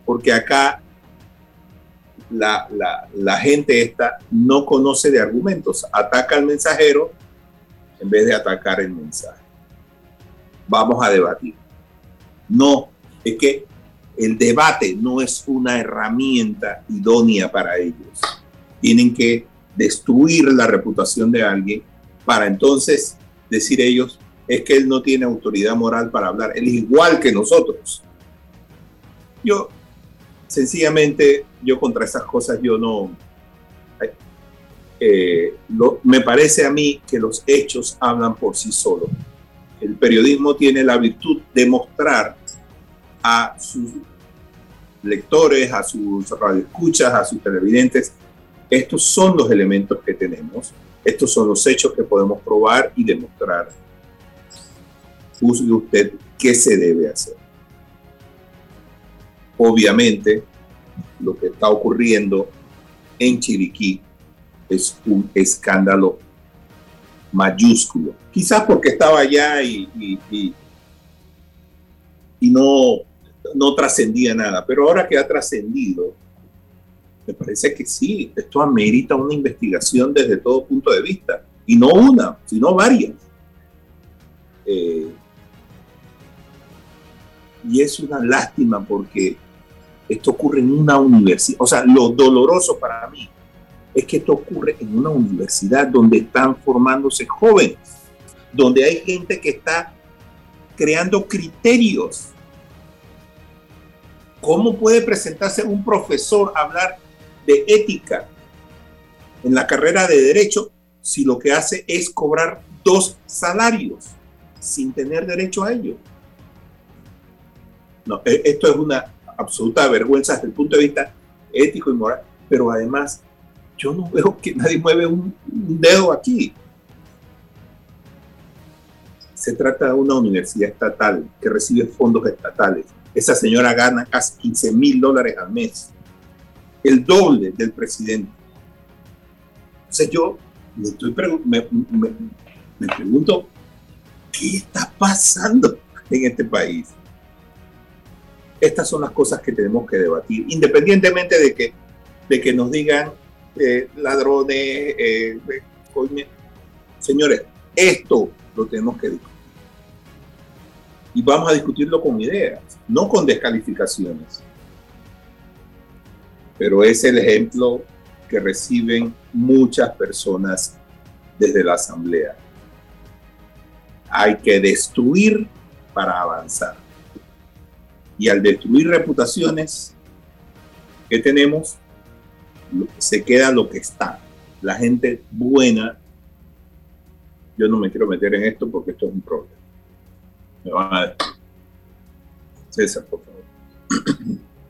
porque acá la, la, la, gente esta no conoce de argumentos, ataca al mensajero en vez de atacar el mensaje. Vamos a debatir. No, es que el debate no es una herramienta idónea para ellos. Tienen que destruir la reputación de alguien para entonces decir ellos, es que él no tiene autoridad moral para hablar, él es igual que nosotros. Yo, sencillamente, yo contra esas cosas, yo no... Eh, me parece a mí que los hechos hablan por sí solos. El periodismo tiene la virtud de mostrar a sus lectores, a sus radioescuchas, a sus televidentes, estos son los elementos que tenemos, estos son los hechos que podemos probar y demostrar. Juzgue usted qué se debe hacer. Obviamente, lo que está ocurriendo en Chiriquí es un escándalo mayúsculo. Quizás porque estaba allá y, y, no, no trascendía nada, pero ahora que ha trascendido, me parece que sí, esto amerita una investigación desde todo punto de vista, y no una, sino varias. Eh, y es una lástima porque esto ocurre en una universidad, o sea, lo doloroso para mí es que esto ocurre en una universidad donde están formándose jóvenes, donde hay gente que está creando criterios. ¿Cómo puede presentarse un profesor hablar de ética en la carrera de derecho si lo que hace es cobrar dos salarios sin tener derecho a ello? No, e, esto es una absoluta vergüenza desde el punto de vista ético y moral, pero además yo no veo que nadie mueve un, dedo aquí. Se trata de una universidad estatal que recibe fondos estatales. Esa señora gana casi 15 mil dólares al mes, el doble del presidente. Entonces yo me, estoy me, me pregunto, ¿qué está pasando en este país? Estas son las cosas que tenemos que debatir, independientemente de que, de que nos digan eh, ladrones, eh, señores, esto lo tenemos que discutir. Y vamos a discutirlo con ideas, no con descalificaciones. Pero es el ejemplo que reciben muchas personas desde la Asamblea. Hay que destruir para avanzar. Y al destruir reputaciones, ¿qué tenemos? se queda lo que está. La gente buena, yo no me quiero meter en esto porque esto es un problema. Me van a... César, por favor.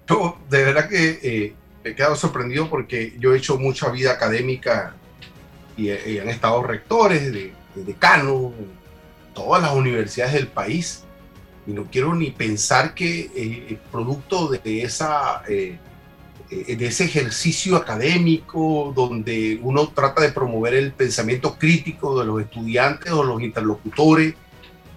Yo de verdad que eh, he quedado sorprendido porque yo he hecho mucha vida académica y, han estado rectores, de, de decanos, todas las universidades del país. Y no quiero ni pensar que eh, el producto de esa eh, eh, de ese ejercicio académico donde uno trata de promover el pensamiento crítico de los estudiantes o los interlocutores,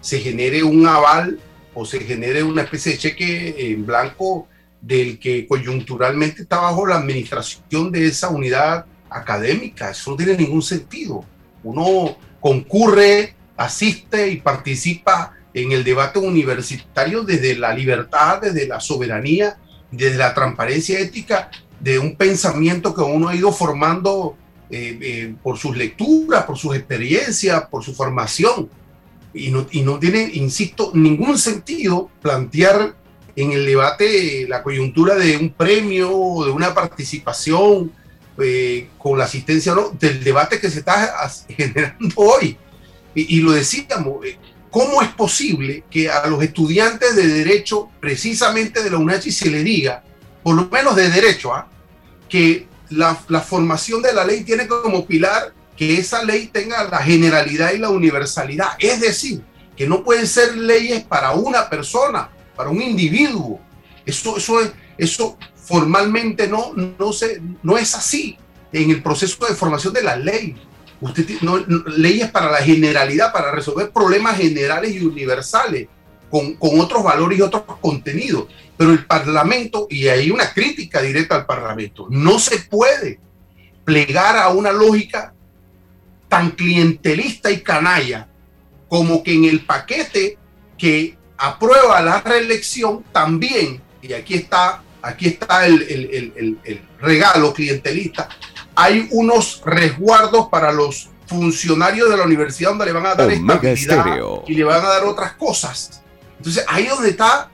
se genere un aval o se genere una especie de cheque en blanco del que coyunturalmente está bajo la administración de esa unidad académica. Eso no tiene ningún sentido. Uno concurre, asiste y participa en el debate universitario desde la libertad, desde la soberanía desde la transparencia ética de un pensamiento que uno ha ido formando eh, eh, por sus lecturas, por sus experiencias, por su formación. Y no, y no tiene, insisto, ningún sentido plantear en el debate la coyuntura de un premio, de una participación eh, con la asistencia ¿no? del debate que se está generando hoy. Y, y lo decíamos, ¿Cómo es posible que a los estudiantes de derecho, precisamente de la UNACHI, se le diga, por lo menos de derecho, ¿ah? que la, formación de la ley tiene como pilar que esa ley tenga la generalidad y la universalidad? Es decir, que no pueden ser leyes para una persona, para un individuo. Eso, eso, eso formalmente no, no, se, no es así en el proceso de formación de la ley. Usted no, leyes para la generalidad, para resolver problemas generales y universales, con, con, otros valores y otros contenidos. Pero el Parlamento, y hay una crítica directa al Parlamento, no se puede plegar a una lógica tan clientelista y canalla como que en el paquete que aprueba la reelección también, y aquí está, aquí está el, el, el, el regalo clientelista, hay unos resguardos para los funcionarios de la universidad donde le van a dar estabilidad y le van a dar otras cosas. Entonces ahí es donde está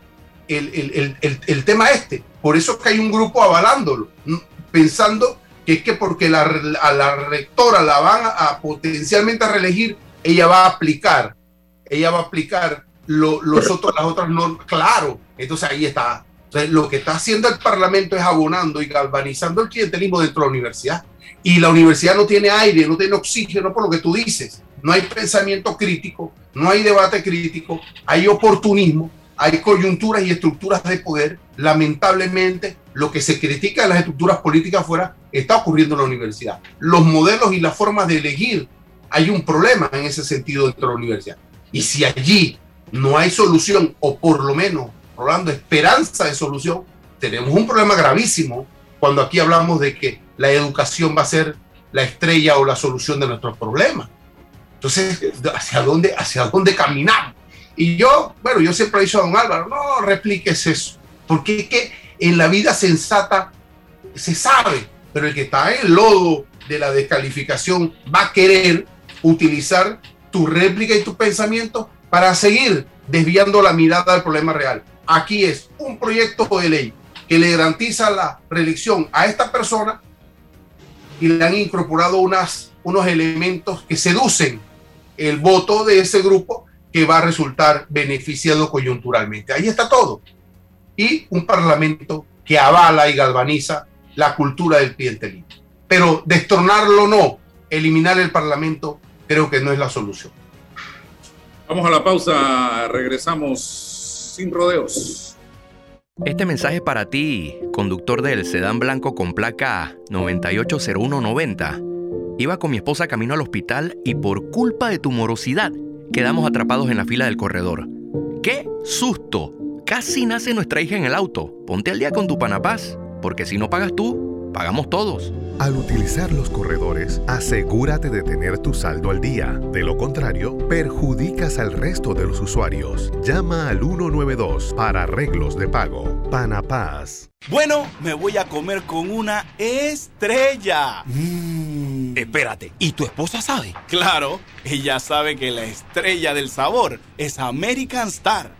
el, el, el, tema este. Por eso es que hay un grupo avalándolo, pensando que es que porque la, a la rectora la van a, potencialmente a reelegir, ella va a aplicar, ella va a aplicar los otros, las otras normas. Claro, entonces ahí está. lo que está haciendo el Parlamento es abonando y galvanizando el clientelismo dentro de la universidad. Y la universidad no tiene aire, no tiene oxígeno por lo que tú dices. No hay pensamiento crítico, no hay debate crítico, hay oportunismo, hay coyunturas y estructuras de poder. Lamentablemente, lo que se critica en las estructuras políticas afuera está ocurriendo en la universidad. Los modelos y las formas de elegir, hay un problema en ese sentido dentro de la universidad. Y si allí no hay solución, o por lo menos, Rolando, esperanza de solución, tenemos un problema gravísimo cuando aquí hablamos de que la educación va a ser la estrella o la solución de nuestros problemas. Entonces, ¿hacia dónde, hacia dónde caminamos? Y yo, bueno, yo siempre he dicho a don Álvaro, no repliques eso, porque es que en la vida sensata se sabe, pero el que está en el lodo de la descalificación va a querer utilizar tu réplica y tu pensamiento para seguir desviando la mirada del problema real. Aquí es un proyecto de ley que le garantiza la reelección a esta persona y le han incorporado unas, unos elementos que seducen el voto de ese grupo que va a resultar beneficiado coyunturalmente. Ahí está todo. Y un parlamento que avala y galvaniza la cultura del clientelismo. Pero destronarlo no, eliminar el parlamento creo que no es la solución. Vamos a la pausa, regresamos sin rodeos. Este mensaje es para ti, conductor del sedán blanco con placa 980190. Iba con mi esposa camino al hospital y por culpa de tu morosidad quedamos atrapados en la fila del corredor. ¡Qué susto! Casi nace nuestra hija en el auto. Ponte al día con tu panapaz, porque si no pagas tú, pagamos todos. Al utilizar los corredores, asegúrate de tener tu saldo al día. De lo contrario, perjudicas al resto de los usuarios. Llama al 192 para arreglos de pago. Panapaz. Bueno, me voy a comer con una estrella. Mmm. Espérate, ¿y tu esposa sabe? Claro, ella sabe que la estrella del sabor es American Star.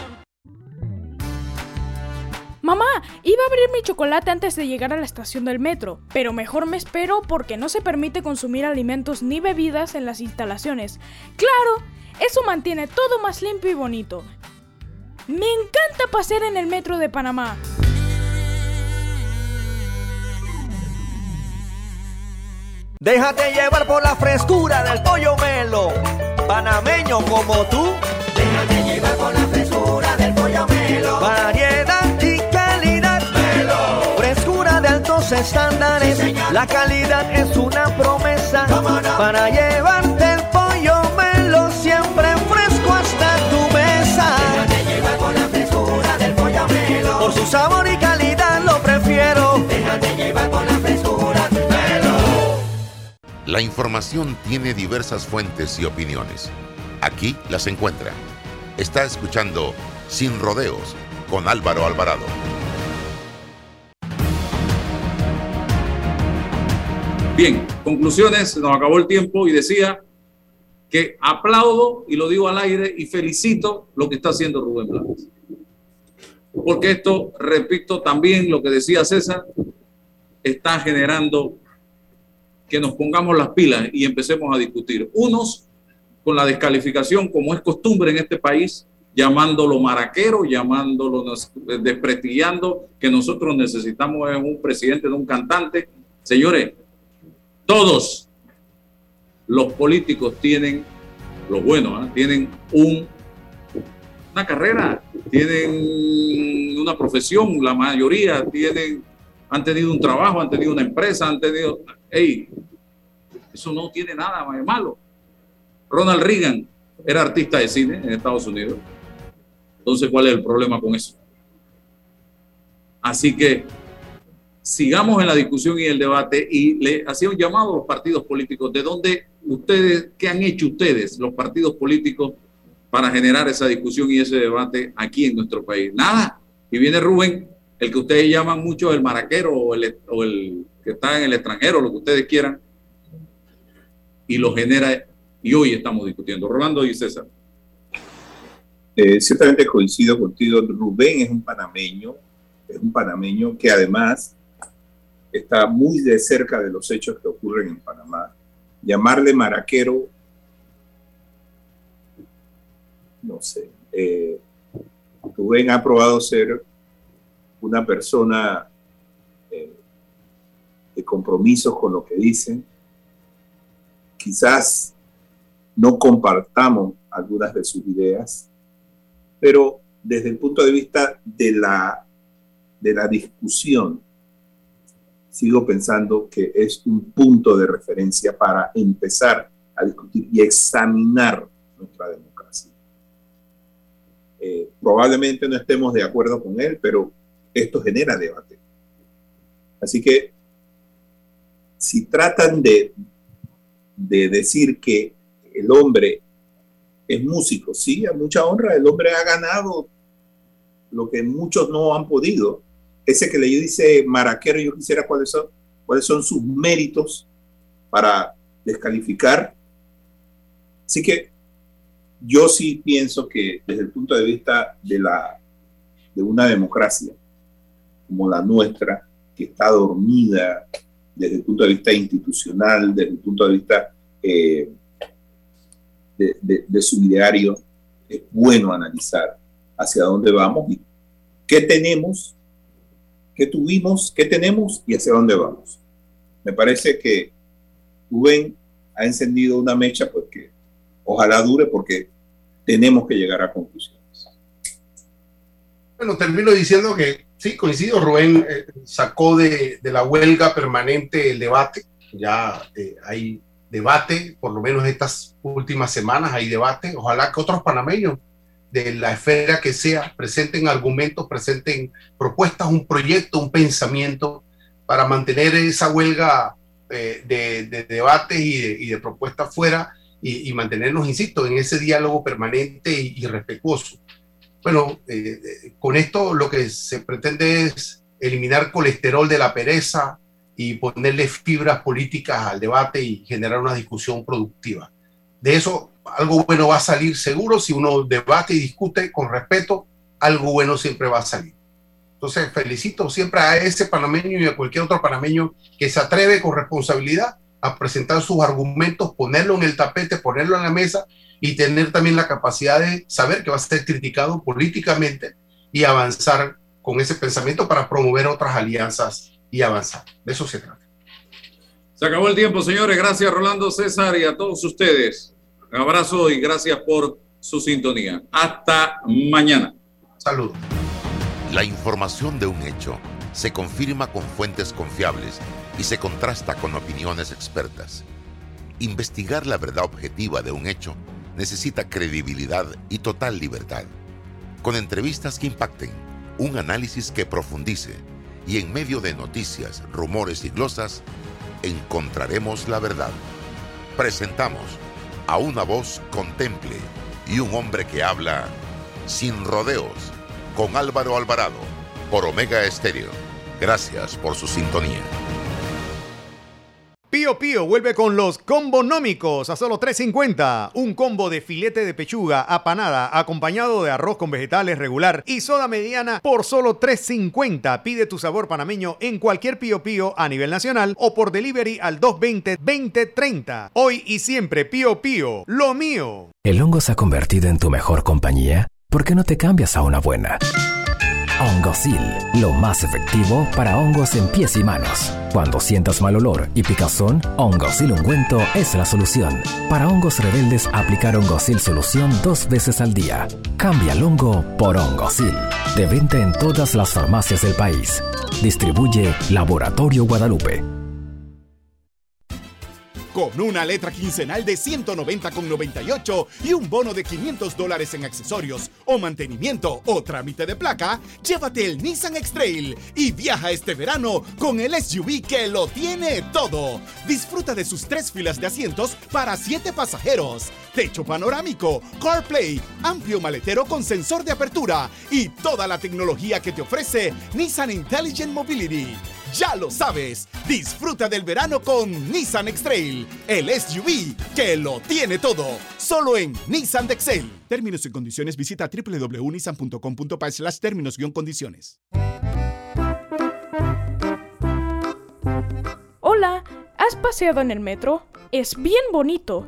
Mamá, iba a abrir mi chocolate antes de llegar a la estación del metro, pero mejor me espero porque no se permite consumir alimentos ni bebidas en las instalaciones. Claro, eso mantiene todo más limpio y bonito. Me encanta pasear en el metro de Panamá. Déjate llevar por la frescura del pollo melo, panameño como tú. Déjate llevar por la frescura del pollo melo. Estándares. Sí, la calidad es una promesa no? para llevarte el pollo melo siempre fresco hasta tu mesa. Déjate llevar por la frescura del pollo melo. Por su sabor y calidad lo prefiero. Déjate llevar por la frescura melo. La información tiene diversas fuentes y opiniones. Aquí las encuentra. Está escuchando Sin Rodeos con Álvaro Alvarado. Bien, conclusiones, nos acabó el tiempo y decía que aplaudo y lo digo al aire y felicito lo que está haciendo Rubén Blades. Porque esto, repito también lo que decía César, está generando que nos pongamos las pilas y empecemos a discutir. Unos con la descalificación, como es costumbre en este país, llamándolo maraquero, llamándolo desprestigiando, que nosotros necesitamos un presidente, de un cantante. Señores, todos los políticos tienen, los buenos, ¿eh? tienen un, una carrera, tienen una profesión, la mayoría tienen, han tenido un trabajo, han tenido una empresa, han tenido, hey, eso no tiene nada de malo. Ronald Reagan era artista de cine en Estados Unidos. Entonces, ¿cuál es el problema con eso? Así que sigamos en la discusión y el debate y le hacía un llamado a los partidos políticos. ¿De dónde ustedes, qué han hecho ustedes, los partidos políticos, para generar esa discusión y ese debate aquí en nuestro país? Nada. Y viene Rubén, el que ustedes llaman mucho el maraquero o el, o el que está en el extranjero, lo que ustedes quieran, y lo genera. Y hoy estamos discutiendo. Rolando y César. Eh, ciertamente coincido contigo, Rubén es un panameño, es un panameño que además está muy de cerca de los hechos que ocurren en Panamá. Llamarle maraquero, no sé. Eh, Rubén ha probado ser una persona eh, de compromisos con lo que dice. Quizás no compartamos algunas de sus ideas, pero desde el punto de vista de la, de la discusión, sigo pensando que es un punto de referencia para empezar a discutir y examinar nuestra democracia. Eh, probablemente no estemos de acuerdo con él, pero esto genera debate. Así que si tratan de, de decir que el hombre es músico, sí, a mucha honra, el hombre ha ganado lo que muchos no han podido. Ese que le dice Maraquero, yo quisiera cuáles son, cuáles son sus méritos para descalificar. Así que yo sí pienso que desde el punto de vista de, la, de una democracia como la nuestra, que está dormida desde el punto de vista institucional, desde el punto de vista eh, de, su ideario, es bueno analizar hacia dónde vamos y qué tenemos, qué tuvimos, qué tenemos y hacia dónde vamos. Me parece que Rubén ha encendido una mecha porque ojalá dure porque tenemos que llegar a conclusiones. Bueno, termino diciendo que sí, coincido, Rubén eh, sacó de, la huelga permanente el debate, ya eh, hay debate, por lo menos estas últimas semanas hay debate. Ojalá que otros panameños de la esfera que sea presenten argumentos, presenten propuestas, un proyecto, un pensamiento para mantener esa huelga eh, de, debate y de, propuestas fuera y, mantenernos, insisto, en ese diálogo permanente y, respetuoso. Bueno, eh, eh, con esto lo que se pretende es eliminar colesterol de la pereza, y ponerle fibras políticas al debate y generar una discusión productiva. De eso algo bueno va a salir seguro si uno debate y discute con respeto, algo bueno siempre va a salir. Entonces felicito siempre a ese panameño y a cualquier otro panameño que se atreve con responsabilidad a presentar sus argumentos, ponerlo en el tapete, ponerlo en la mesa y tener también la capacidad de saber que va a ser criticado políticamente y avanzar con ese pensamiento para promover otras alianzas y avanzar. De eso se trata. Se acabó el tiempo, señores. Gracias, Rolando César, y a todos ustedes. Un abrazo y gracias por su sintonía. Hasta mañana. Saludos. La información de un hecho se confirma con fuentes confiables y se contrasta con opiniones expertas. Investigar la verdad objetiva de un hecho necesita credibilidad y total libertad. Con entrevistas que impacten, un análisis que profundice y en medio de noticias, rumores y glosas, encontraremos la verdad. Presentamos a una voz contemple y un hombre que habla sin rodeos con Álvaro Alvarado por Omega Estéreo. Gracias por su sintonía. Pío Pío vuelve con los combonómicos a solo 3.50. Un combo de filete de pechuga apanada acompañado de arroz con vegetales regular y soda mediana por solo 3.50. Pide tu sabor panameño en cualquier Pío Pío a nivel nacional o por delivery al 220-2030. Hoy y siempre Pío Pío, lo mío. ¿El hongo se ha convertido en tu mejor compañía? ¿Por qué no te cambias a una buena? Hongosil, lo más efectivo para hongos en pies y manos. Cuando sientas mal olor y picazón, Hongosil ungüento es la solución. Para hongos rebeldes, aplicar Hongosil solución dos veces al día. Cambia el hongo por Hongosil. De venta en todas las farmacias del país. Distribuye Laboratorio Guadalupe con una letra quincenal de 190,98 y un bono de 500 dólares en accesorios o mantenimiento o trámite de placa, llévate el Nissan X-Trail y viaja este verano con el SUV que lo tiene todo. Disfruta de sus tres filas de asientos para siete pasajeros, techo panorámico, CarPlay, amplio maletero con sensor de apertura y toda la tecnología que te ofrece Nissan Intelligent Mobility. Ya lo sabes, disfruta del verano con Nissan X-Trail, el SUV que lo tiene todo, solo en Nissan de Excel. Términos y condiciones visita www.nissan.com.pa slash términos-condiciones. Hola, ¿has paseado en el metro? Es bien bonito,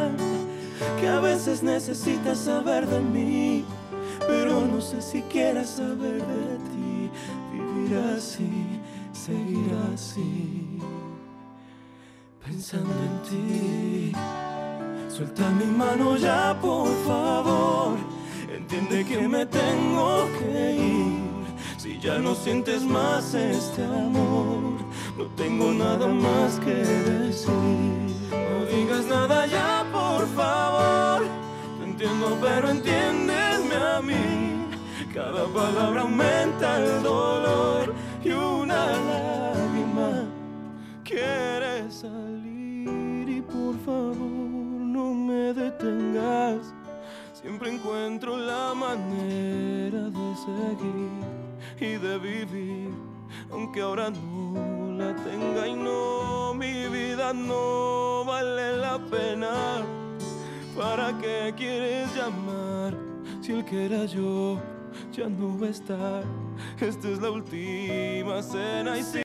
que a veces necesitas saber de mí, pero no sé si quieres saber de ti. Vivir así, seguir así, pensando en ti. Suelta mi mano ya, por favor. Entiende que me tengo que ir. Si ya no sientes más este amor, no tengo nada más que decir. No digas nada ya, por favor. Te entiendo, pero entiéndeme a mí. Cada palabra aumenta el dolor y una lágrima quiere salir. Y por favor, no me detengas. Siempre encuentro la manera de seguir y de vivir, aunque ahora no la tenga y no, mi vida no vale la pena. ¿Para qué quieres llamar si el que era yo ya no va a estar? Esta es la última cena y si